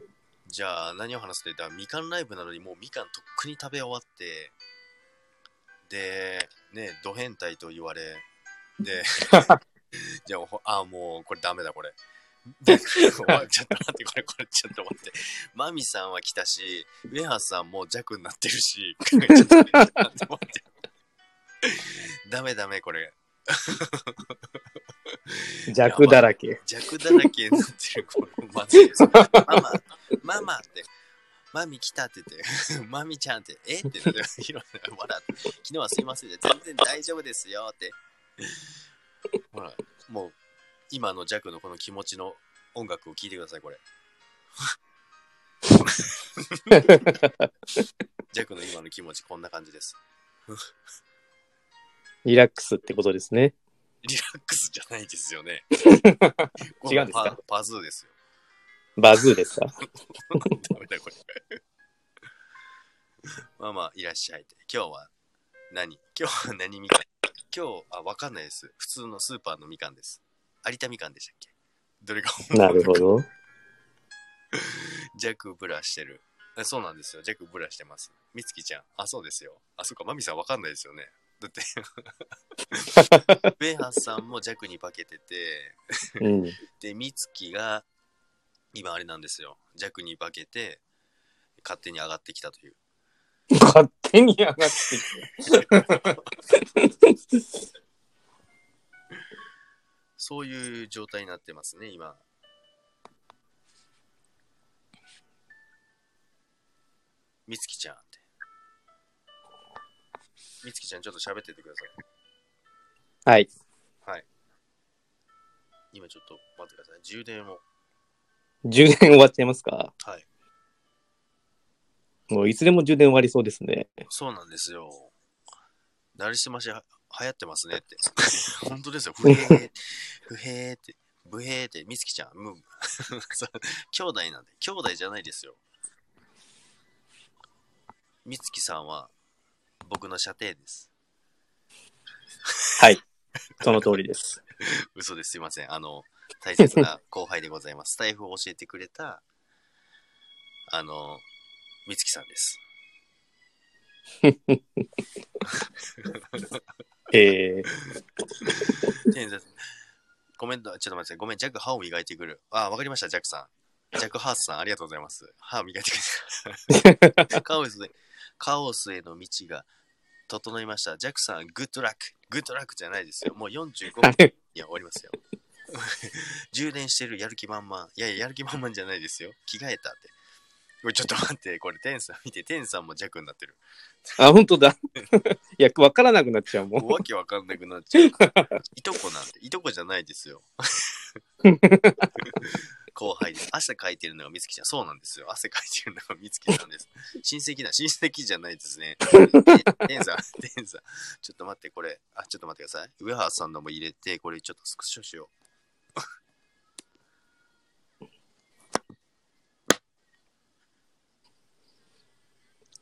じゃあ何を話すって言ったらみかんライブなのにもうみかんとっくに食べ終わってでねド変態と言われで じゃあほあもうこれダメだこれちょっと待ってこれこれちょっと待ってマミさんは来たしウェハーさんも弱になってるしちょっと待ってダメダメこれ 弱だらけ。弱だらけになってる。これまずいです。ママ、ママって、マミ来たってて、マミちゃんって、えって言って、ヒロ笑って、昨日はすいませんで、全然大丈夫ですよって。ほら、もう、今の弱のこの気持ちの音楽を聴いてください、これ。弱の今の気持ち、こんな感じです。リラックスってことですね。リラックスじゃないですよね。違うんですか？パパズーですよ。バズーですか？ダメだこれ。まあまあ、いらっしゃいって。今日は何？今日は何みかん？今日、あ、わかんないです。普通のスーパーのみかんです。有田みかんでしたっけ？どれが本なるほど。ジャックブラしてる。あそうなんですよ。ジャックブラしてます。みつきちゃん。あ、そうですよ。あ、そうか。マミさんわかんないですよね。だって、ベーハスさんもジャックに化けてて、うん。で、みつきが、今あれなんですよ。弱に化けて、勝手に上がってきたという。勝手に上がってきて。そういう状態になってますね、今。みつきちゃんって。みつきちゃん、ちょっと喋っててください。はい。はい。今ちょっと待ってください。充電を。充電終わっちゃいますか？はい。もういつでも充電終わりそうですね。そうなんですよ。なりすましは流行ってますねって。本当ですよ。不平、不平って、不平って、みつきちゃん、む、兄弟なんで、兄弟じゃないですよ。みつきさんは、僕の射程です。はい。その通りです。嘘です。すいません。あの、大切な後輩でございます。スタイフを教えてくれた、あの、みつきさんです。えー、天然コメント、ちょっと待って、ごめん、ジャック歯を磨いてくる。あ、わかりました、ジャックさん。ジャックハースさん、ありがとうございます。歯を磨いてくれた。カオスへ、カオスへの道が整いました。ジャックさん、 Good luck。Good luck じゃないですよ。もう45分には終わりますよ。充電してるやる気満々。いやいや、やる気満々じゃないですよ。着替えたって。これちょっと待って、これテンさん見て、テンさんもジャクになってる。あ、本当だ。いや、わからなくなっちゃうもん。わけわかんなくなっちゃう。いとこなんて、いとこじゃないですよ。後輩です。汗かいてるのがみつきちゃん。そうなんですよ。汗かいてるのがみつきさんです。親戚だ。親戚じゃないですね。てテンさん、テンさん。ちょっと待って、これ。あ、ちょっと待ってください。上原さんのも入れて、これちょっとスクショしよう。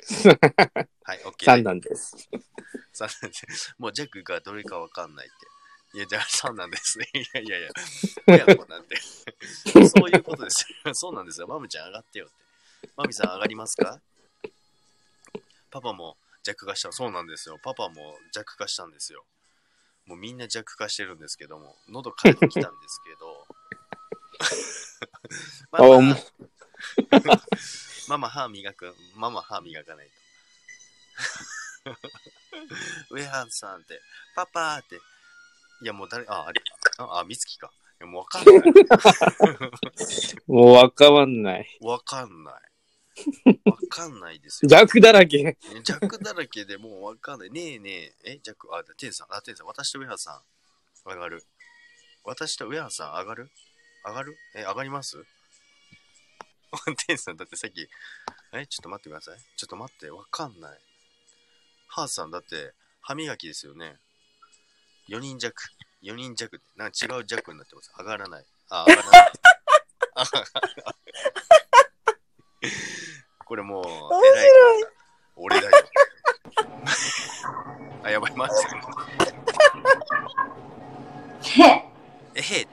はい、OK。三段です。三です。もうジャックがどれかわかんないって。いや、じゃあ三なんですね。いやいやいや、親子なんて。そういうことですよ。そうなんですよ。マムちゃん上がってよって。マミさん上がりますか？パパも弱化した。そうなんですよ。パパも弱化したんですよ。もうみんな弱化してるんですけども、喉かいてきたんですけど。あもマ、ママ歯磨く。ママ歯磨かないと。上原さんって、パパーって、いやもう誰、あ、あれ、あ、あみつきか。いやもうわかんない。もうわかんない。わかんない。わかんないですよ。弱だらけ。弱だらけで もうわかんない。ねえねえ、え、弱、あ、テンさん、あ、テンさん、私と上原さん、上がる。私と上原さん、上がる？上がる？え、上がります？テンさん、だってさっき、え、ちょっと待ってください。ちょっと待って、わかんない。ハースさん、だって、歯磨きですよね。4人弱。4人弱。なんか違う弱になってます。上がらない。あ、上がらない。あこれもう、面偉い俺だよ。あ、やばい、マジ へえへ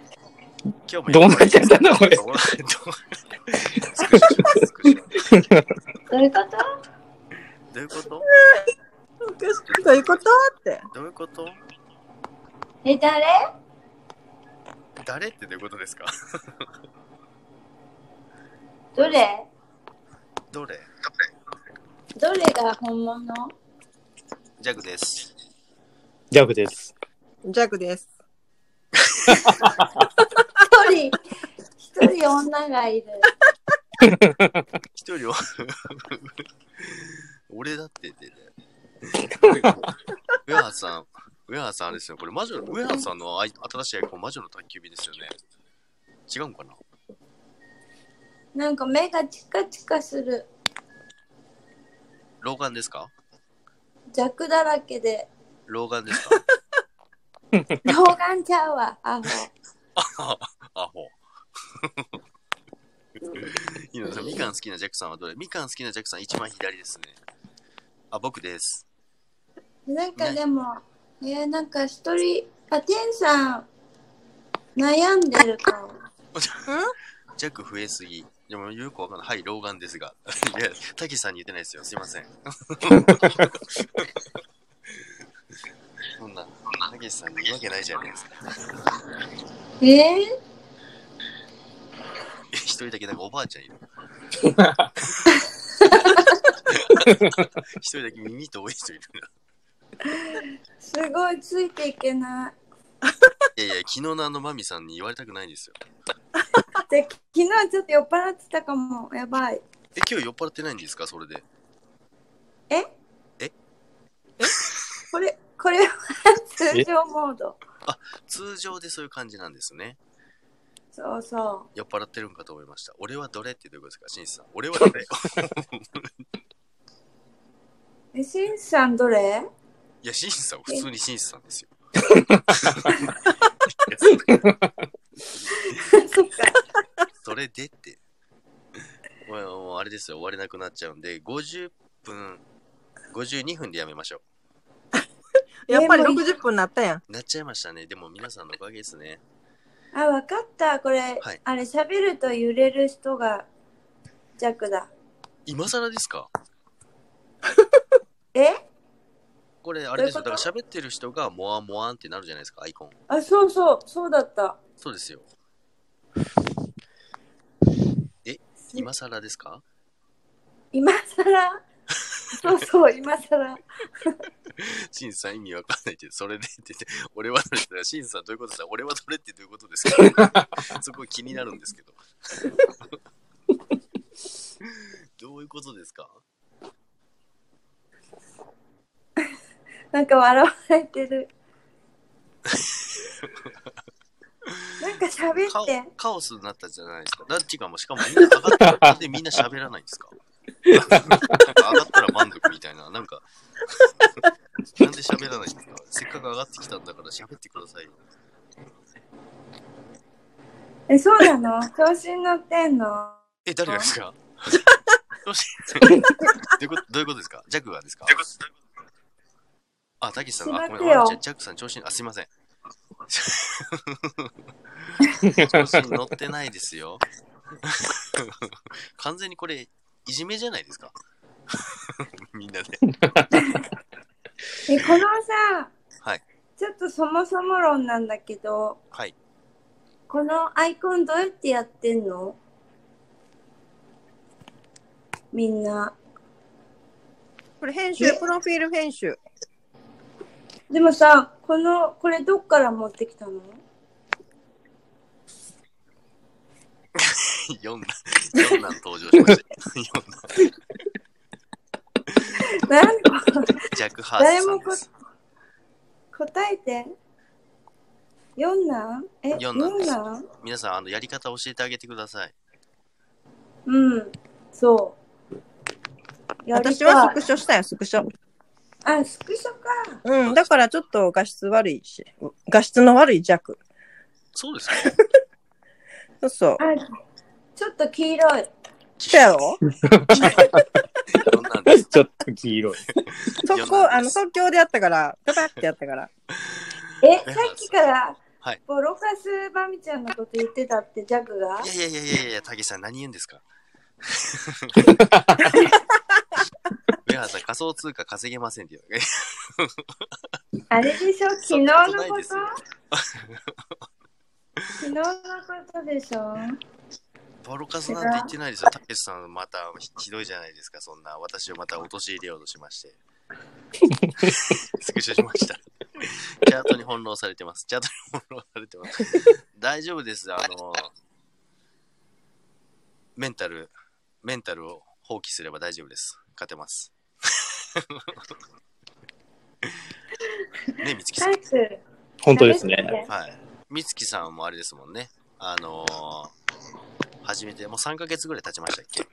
今日もどうなっちゃったのこれ？どういうこと？どういうこと？どういうこと？って。どういうこと？え、誰？誰ってどういうことですか？どれ？どれ？どれが本物？ジャグです。弱です。弱です。一人、一人女がいる。一人は？俺だってってね。上原さん、上原さんあれですよ。これ魔女、上原さんのあい新しいアイコン魔女の宅急便ですよね。違うんかな？なんか目がチカチカする。老眼ですか？弱だらけで。老眼ですか？老眼ちゃうわ、アホ。アホ。いいのさん、みかん好きなジャックさんはどれ？みかん好きなジャックさん一番左ですね。あ、僕です。なんかでも、えー、なんか一人、あ、テンさん、悩んでる顔。ジャック増えすぎ。でもよくわかんない。はい、老眼ですが。いや、たけしさんに言ってないですよ。すいません。そんな、たけしさんに言うわけないじゃないですか。えー、一人だけなんかおばあちゃんいる。一人だけ耳と多い人いるな。すごいついていけない。いやいや、昨日のあのマミさんに言われたくないんですよ。で、昨日ちょっと酔っ払ってたかも。やばい。え、今日酔っ払ってないんですか？それで。え？え？これ、これは通常モード。通常でそういう感じなんですね。そうそ酔っ払ってるんかと思いました。俺はどれってどういうことですか？シンスさん。俺はどれ？う。え、しんさんどれ？いや、シンスさんは普通にシンスさんですよ。そっか。それでって。もうもうあれですよ、終われなくなっちゃうんで、50分、52分でやめましょやっぱりえもう60分なったやん。う。なっちゃいましたね。でも皆さんのおかげですね。あ、わかった。これ、はいあれ、喋ると揺れる人が弱だ。今更ですか？え？これ、あれですよ。どういうこと？だから喋ってる人がモアモアンってなるじゃないですか、アイコン。あ、そうそう、そうだった。そうですよ。え、今更ですか？今さらそうそう、今さら。シンさん意味わかんないけど、それでって俺はどれって言ったら、シンさんどういうことですか？俺はどれってどういうことですか？そこ気になるんですけど。どういうことですか？なんか笑われてる。なんか喋って。カオスになったじゃないですか。だっていうかもうしかもみんな上がったらなんでみんな喋らないんですか？なんか上がったら満足みたいな。なんか、なんで喋らないんですか？せっかく上がってきたんだから喋ってくださいよ。え、そうなの？調子に乗ってんの？え、誰がですか？どうしどういうこと？どういうことですか？ジャックがですか？あ、たけしさんが、あ、ごめん、ジャックさん調子に、あ、すいません。調子に乗ってないですよ。完全にこれ、いじめじゃないですか みんなで。え、このさ、はい。ちょっとそもそも論なんだけど、はい。このアイコンどうやってやってんの？みんな。これ編集、プロフィール編集。でもさ、この、これどっから持ってきたの？四男、四男登場しました。四男、なんかジャックハースさんです。答えて。四男え、四男皆さん、あの、やり方教えてあげてください。うん、そう。私はスクショしたよ、スクショ。あ、スクショか。うん、だからちょっと画質悪いし、画質の悪い弱。そうですか？そうそう。あ、ちょっと黄色い。来たやろ？四男です。ちょっと黄色い。速攻、あの、即興でやったから、パパってやったから。え、さっきから、はい。ボロカスバミちゃんのこと言ってたって、ジャグが？いやいやいやいやいや、たけしさん何言うんですか？上原さん、仮想通貨稼げませんって言うあれでしょ？昨日そんのなことないことですよ。昨日のことでしょ？ボロカスなんて言ってないですよ。たけしさん、またひひどいじゃないですか、そんな。私をまた陥れようとしまして。スクショしました。チャートに翻弄されてます。チャートに翻弄されてます。大丈夫です。あの、メンタル、メンタルを放棄すれば大丈夫です。勝てます。ね、みつきさん。本当ですね。はい。みつきさんもあれですもんね。あのー、初めて、もう3ヶ月ぐらい経ちましたっけ？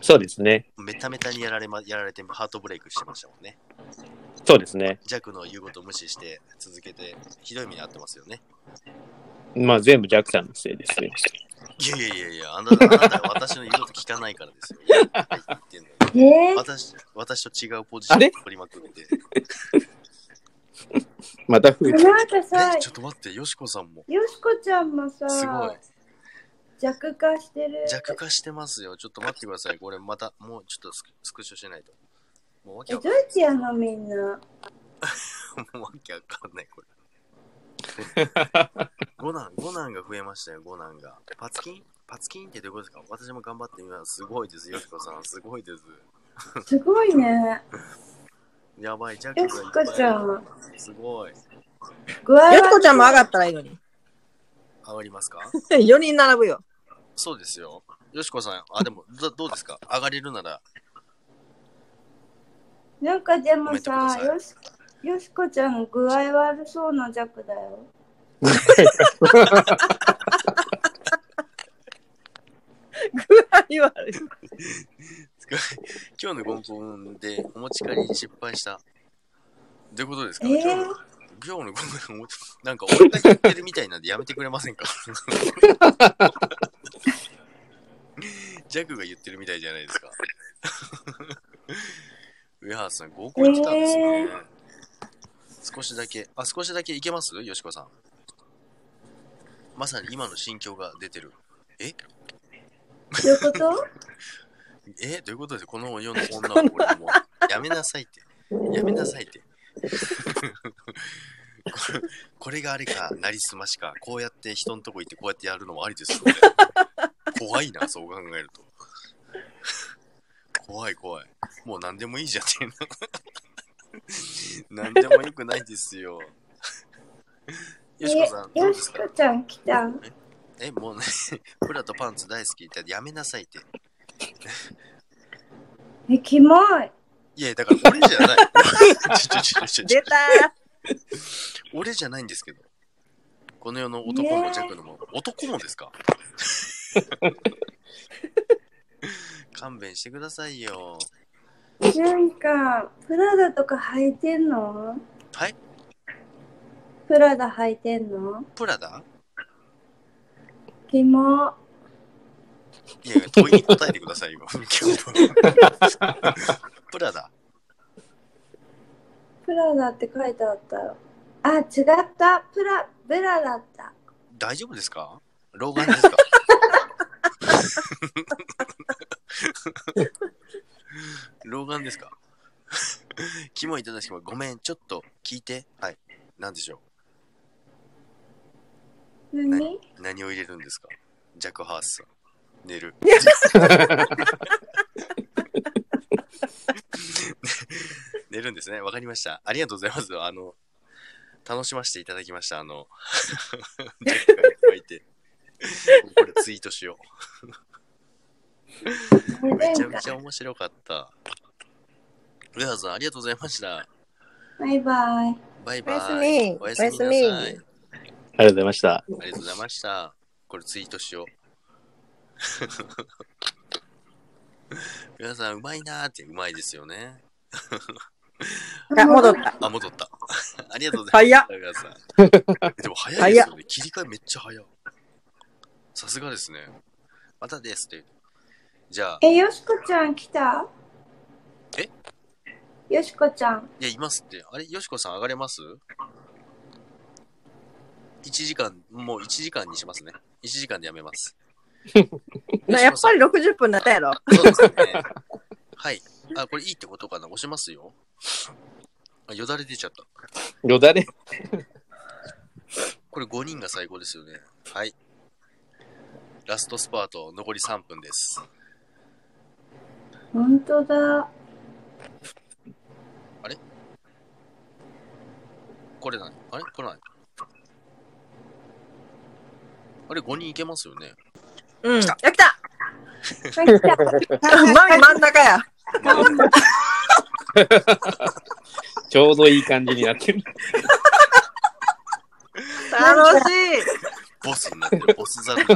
そうですね。メタメタにやられま、やられてハートブレイクしてましたもんね。そうですね。弱の言うことを無視して続けて、ひどい目に遭ってますよね。まあ全部ジャックさんのせいですよ。いやいやいやいや、あなた、あなたは私の言うこと聞かないからですよ。いやはい言ってんのにえ？ー、私、私と違うポジションを取りまくって。また増えた。この後さえ、、ちょっと待って、よしこさんも。よしこちゃんもさ、すごい。弱化してる。弱化してますよ。ちょっと待ってください。これまた、もうちょっとスクスクショしないと。もうわけえ、わどうやってやんのみんな？もうわけわかんない、これ。五男、五男が増えましたよ、五男が。パツキン？パツキンってどういうことですか？私も頑張ってみます。すごいです、よしこさん。すごいです。すごいね。やばい、ジャックよしこちゃん。ん。すごい。具合よしこちゃんも上がったらいいのに。上がりますか？4人並ぶよ。そうですよ。よしこさん、あ、でも、どどうですか？上がれるなら、なんかでもさ、よし、よしこちゃん具合悪そうな弱だよ。具合悪い。今日の合コンでお持ち帰りに失敗した。どういうことですか、えー？今日の今日の合コンお持ちなんか俺が言ってるみたいなんでやめてくれませんか？ジャクが言ってるみたいじゃないですか。上原さん、合コン行ってたんですね。少しだけ、あ、少しだけいけます？よしこさん。まさに今の心境が出てる。え？どういうこと？え？どういうことです？この世の女の子俺もうやめなさいって。やめなさいって。こ れこれがあれか、なりすましか。こうやって人のとこ行ってこうやってやるのもありですよ、これ怖いな、そう考えると。怖い怖い。もう何でもいいじゃんっていうの。何でもよくないですよ。よしこさん、えよしどうですか？こちゃん来たんえ、もうね、プラとパンツ大好きってやめなさいって。え、キモい。いや、だから俺じゃない。ちょちょちょちょちょ出た俺じゃないんですけど。この世の男も弱のも、男もですか？勘弁してくださいよ。なんか、プラダとか履いてんの？はい？プラダ履いてんの？プラダ？キモ。いやいや、問いに答えてくださいよ。プラダ？プラダって書いてあったよ。あ、違った。プラ、ブラだった。大丈夫ですか？老眼ですか？老眼ですか？キモいただしもごめん、ちょっと聞いて。はい。なんでしょ何？う何を入れるんですか？ジャックハースさん。寝る。寝るんですね。わかりました。ありがとうございます。あの、楽しませていただきました。あの、ジャックがいっぱいいて。これツイートしよう。めちゃめちゃ面白かった。上原さん、ありがとうございました。バイバイ。バイバイ。おやすみおやすみなさい。ありがとうございました。ありがとうございました。これツイートしよう。皆さん、うまいなーって、うまいですよね。あ、戻った。あ、戻った。ありがとうございます。皆さん。でも早いですよね。切り替えめっちゃ早い。さすがですね。またですって。じゃあ、え、よしこちゃん来た？え？よしこちゃん。いや、いますって。あれ、よしこさん上がれます ?1 時間、もう1時間にしますね。1時間でやめます。なやっぱり60分だったやろ。そうですね。はい。あ、これいいってことかな？押しますよ。あ、よだれ出ちゃった。よだれ？これ5人が最高ですよね。はい。ラストスパート、残り3分です。ほんとだ。これ何あれ？これ何あれ5人いけますよね。うん。来たや来たはい、来た。真 真ん中や。まあ、ちょうどいい感じになってる。楽しい。ボスになってる。ボスザル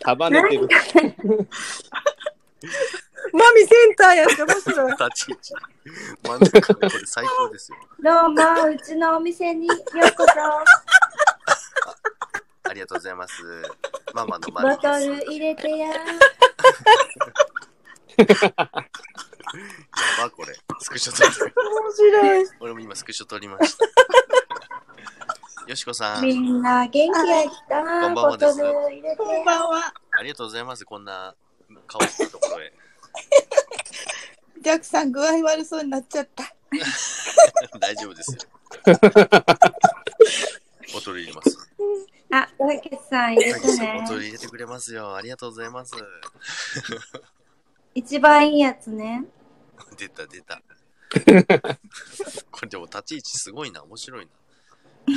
束ねてる。マミセンターやって面白い。る。立ち位置。真ん中でこれ最高ですよ。どうも、うちのお店にようこそ。ありがとうございます。ママのマボミです。トル入れてや。やば、これ。スクショ撮ってる。面白い。俺も今スクショ撮りました。よしこさん、みんな元気やった？こんばんはボですトル入れてこんばんは。ありがとうございます。こんな顔したところへ。ジャックさん具合悪そうになっちゃった。大丈夫ですよ。ボトル入れます。あ、たけしさん入れてねボト。ル入れてくれますよ。ありがとうございます。一番いいやつね。出た出た。これでも立ち位置すごいな。面白いな。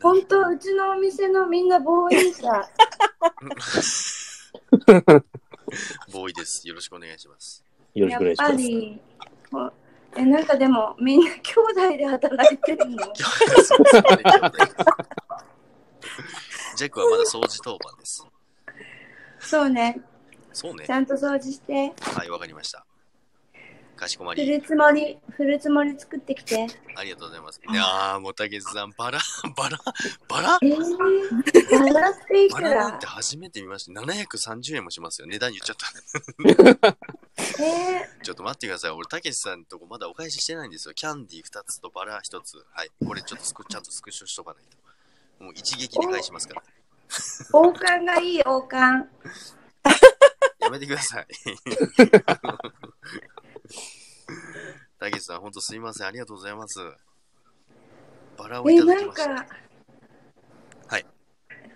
ほんと、うちのお店のみんなボーイさ。ボーイです。よろしくお願いします。よろしやっぱくお願いします。り。ほえ、なんかでも、みんな兄弟で働いてるの？ねジャックはまだ掃除当番です。そうね。そうねち。ゃんと掃除して。はい、わかりました。かしこまフり。ルーツ盛り、フルーツ盛り作ってきて。ありがとうございます。いやー、もうたけしさん、バラ、バラ、バラ？えー、バラっていくら？バラなんて初めて見ました。730円もしますよ。値段言っちゃった。えちょっと待ってください。俺、たけしさんとこまだお返ししてないんですよ。キャンディー2つとバラ1つ。はい。これちょっとスクちゃんとスクショしとかないと。もう一撃で返しますから。ー、王冠がいい王冠。やめてください。たけしさん、ほんとすいません。ありがとうございます。バラをいえ、ただなんきました。か、はい。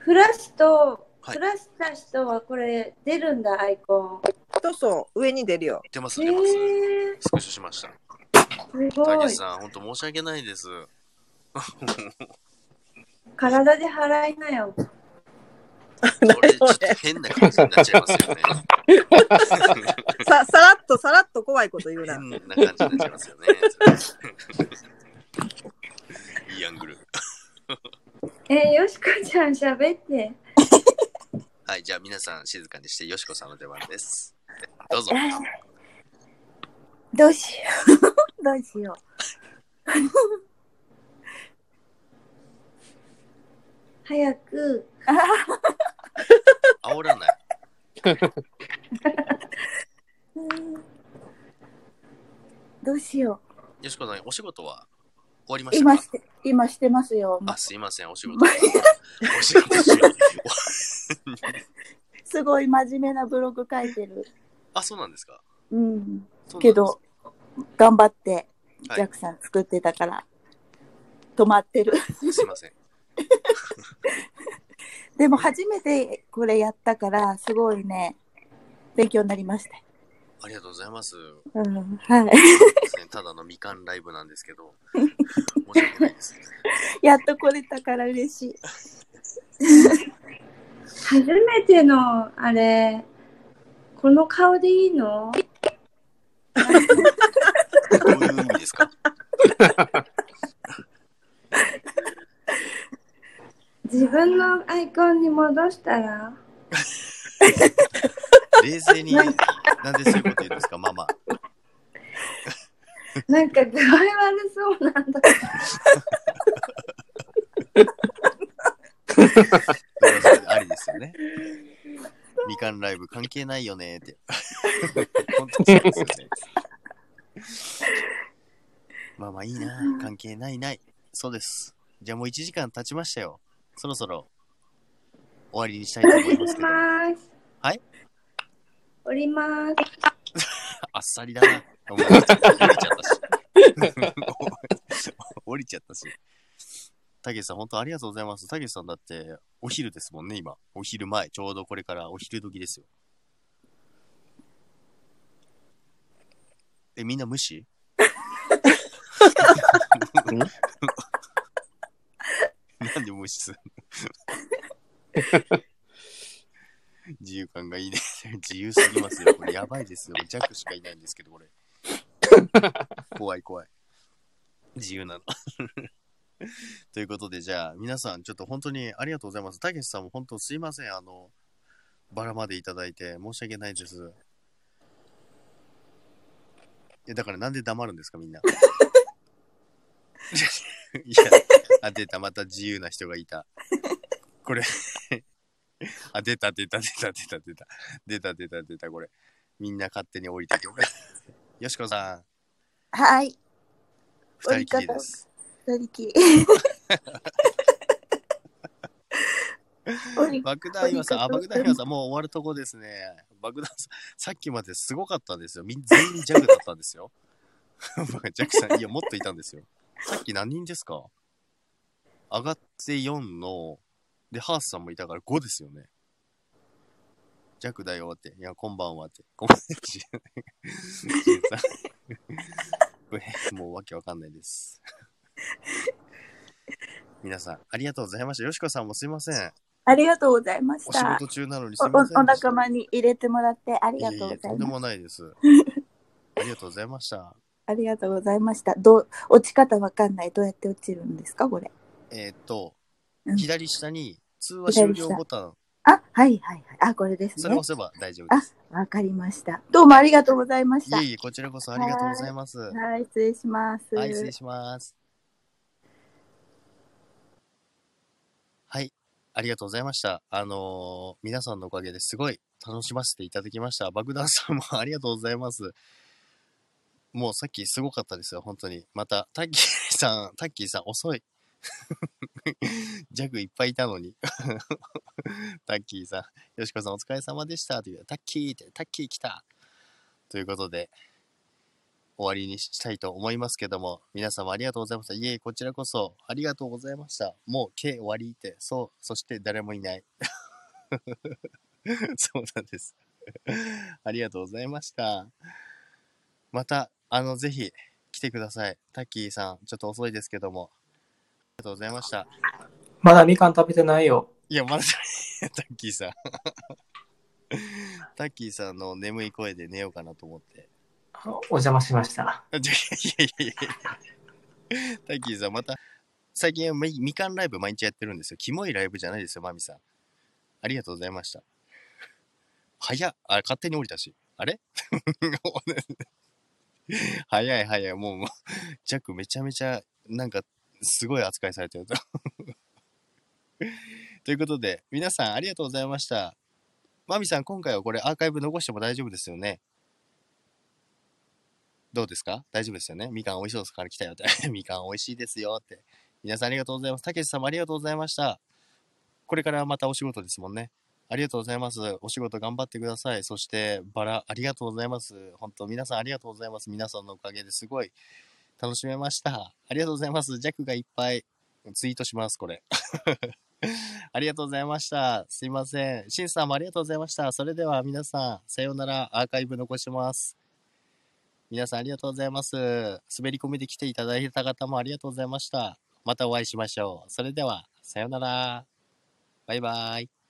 フラッシュと、はいフラッシュした人はこれ出るんだ、アイコン。そうそう、上に出るよ。出ます、え出ます。ー、スクショしました。すごいたけし。さん、ほんと申し訳ないです。体で払いなよ。これちょっと変な感じになっちゃいますよね。さ、さらっと、さらっと怖いこと言うな。変な感じになっちゃいますよね。いいアングル。えー、よしこちゃん喋って。はい、じゃあ皆さん静かにして、よしこさんの出番です。どうぞ。どうしよう。どうしよ早く。煽らない。どうしよよしこさん、お仕事は終わりまう。したか？今して、今してますよ。あ、すいません、お仕事。お仕事。すごい真面目なブログ書いてる。あ、そうなんですか。うん。けど、頑張って、はいジャックさん作ってたから、止まってる。すいません。でも初めてこれやったから、すごいね、勉強になりました。ありがとうございます。うん、はい。ですねただのみかんライブなんですけど、申し訳ないです。やっと来れたから嬉しい。初めての、あれ、この顔でいいの？どういう意味ですか？自分のアイコンに戻したら？冷静に、なんでそういうこと言うんですか、ママ。なんか具合悪そうなんだ。ありですよね。みかんライブ関係ないよねって。本当にそうですよね。まあまあいいな。関係ないない。そうです。じゃあもう1時間経ちましたよ。そろそろ終わりにしたいと思いますけど。ます。はい？降ります。あっさりだな。もう降りちゃったし。降りちゃったし。たけしさん、本当ありがとうございます。たけしさんだって、お昼ですもんね、今。お昼前。ちょうどこれからお昼時ですよ。え、みんな無視？無視するの自由感がいいね。自由すぎますよ。これやばいですよ。弱しかいないんですけど、これ。怖い怖い。自由なの。ということで、じゃあ、皆さん、ちょっと本当にありがとうございます。たけしさんも本当すいません。あの、バラまでいただいて申し訳ないです。いや、だからなんで黙るんですか、みんな。いや、あ、出た、また自由な人がいた。これあ、出た、出た、出た、出た、出た。出た、出た、出た、これ。みんな勝手に降りてきて。よしこさん。はい。二人きりです。二人きり。爆弾岩さん、あ、爆弾岩さん、もう終わるとこですね。爆弾さん、さっきまですごかったんですよ。みん全員ジャグだったんですよ。ジャグさん、いや、もっといたんですよ。さっき何人ですか上がって4の、で、ハースさんもいたから5ですよね。ジャグだよって。いや、こんばんはって。こんばんは。もうわけわかんないです。皆さん、ありがとうございました。よしこさんもすいません。ありがとうございましお仕た。事中なのにすおおいませんお。仲間に入れてもらってありがとうごいえいえとんでもざいます。ないです。ありがとうございました。ありがとうございました。どう、落ち方わかんない。どうやって落ちるんですかこれ。えーっと、うん左下に通話終了ボタン、あ、はいはいはい。あ、これですねそれを押。せば大丈夫です。わかりました。どうもありがとうございました。いえいえ、こちらこそありがとうございます。ははい、失礼します。い、失礼します。はい、ありがとうございました。あのー皆さんのおかげですごい楽しませていただきました。爆弾さんもありがとうございます。もうさっきすごかったですよ、本当に。また、タッキーさん、タッキーさん遅い。ジャグいっぱいいたのに。タッキーさん、よしこさんお疲れ様でした。というタッキーって、タッキー来た。ということで、終わりにしたいと思いますけども、皆様ありがとうございました。いえ、こちらこそありがとうございました。もう、計終わりって、そう、そして誰もいない。そうなんです。ありがとうございました。また、あの、ぜひ来てください。タッキーさん、ちょっと遅いですけども。ありがとうございました。まだみかん食べてないよ。いや、まだ、タッキーさん。タッキーさんの眠い声で寝ようかなと思って。お邪魔しました。いやいやいやいやタッキーさん、また、最近はみみかんライブ毎日やってるんですよ。キモいライブじゃないですよ、マミさん。ありがとうございました。早っ。あ、勝手に降りたし。あれ？早い早い。もう、もう、ジャックめちゃめちゃ、なんか、すごい扱いされてると。ということで、皆さんありがとうございました。マミさん、今回はこれアーカイブ残しても大丈夫ですよね？どうですか？大丈夫ですよね？みかん美味しそうですから来たよって。みかん美味しいですよって。皆さんありがとうございます。たけしさんもありがとうございました。これからまたお仕事ですもんね。ありがとうございます。お仕事頑張ってください。そして、バラ、ありがとうございます。本当、皆さんありがとうございます。皆さんのおかげですごい楽しめました。ありがとうございます。ジャックがいっぱいツイートします、これ。ありがとうございました。すいません。シンさんもありがとうございました。それでは皆さん、さようなら。アーカイブ残します。皆さんありがとうございます。滑り込みで来ていただいた方もありがとうございました。またお会いしましょう。それでは、さようなら。バイバイ。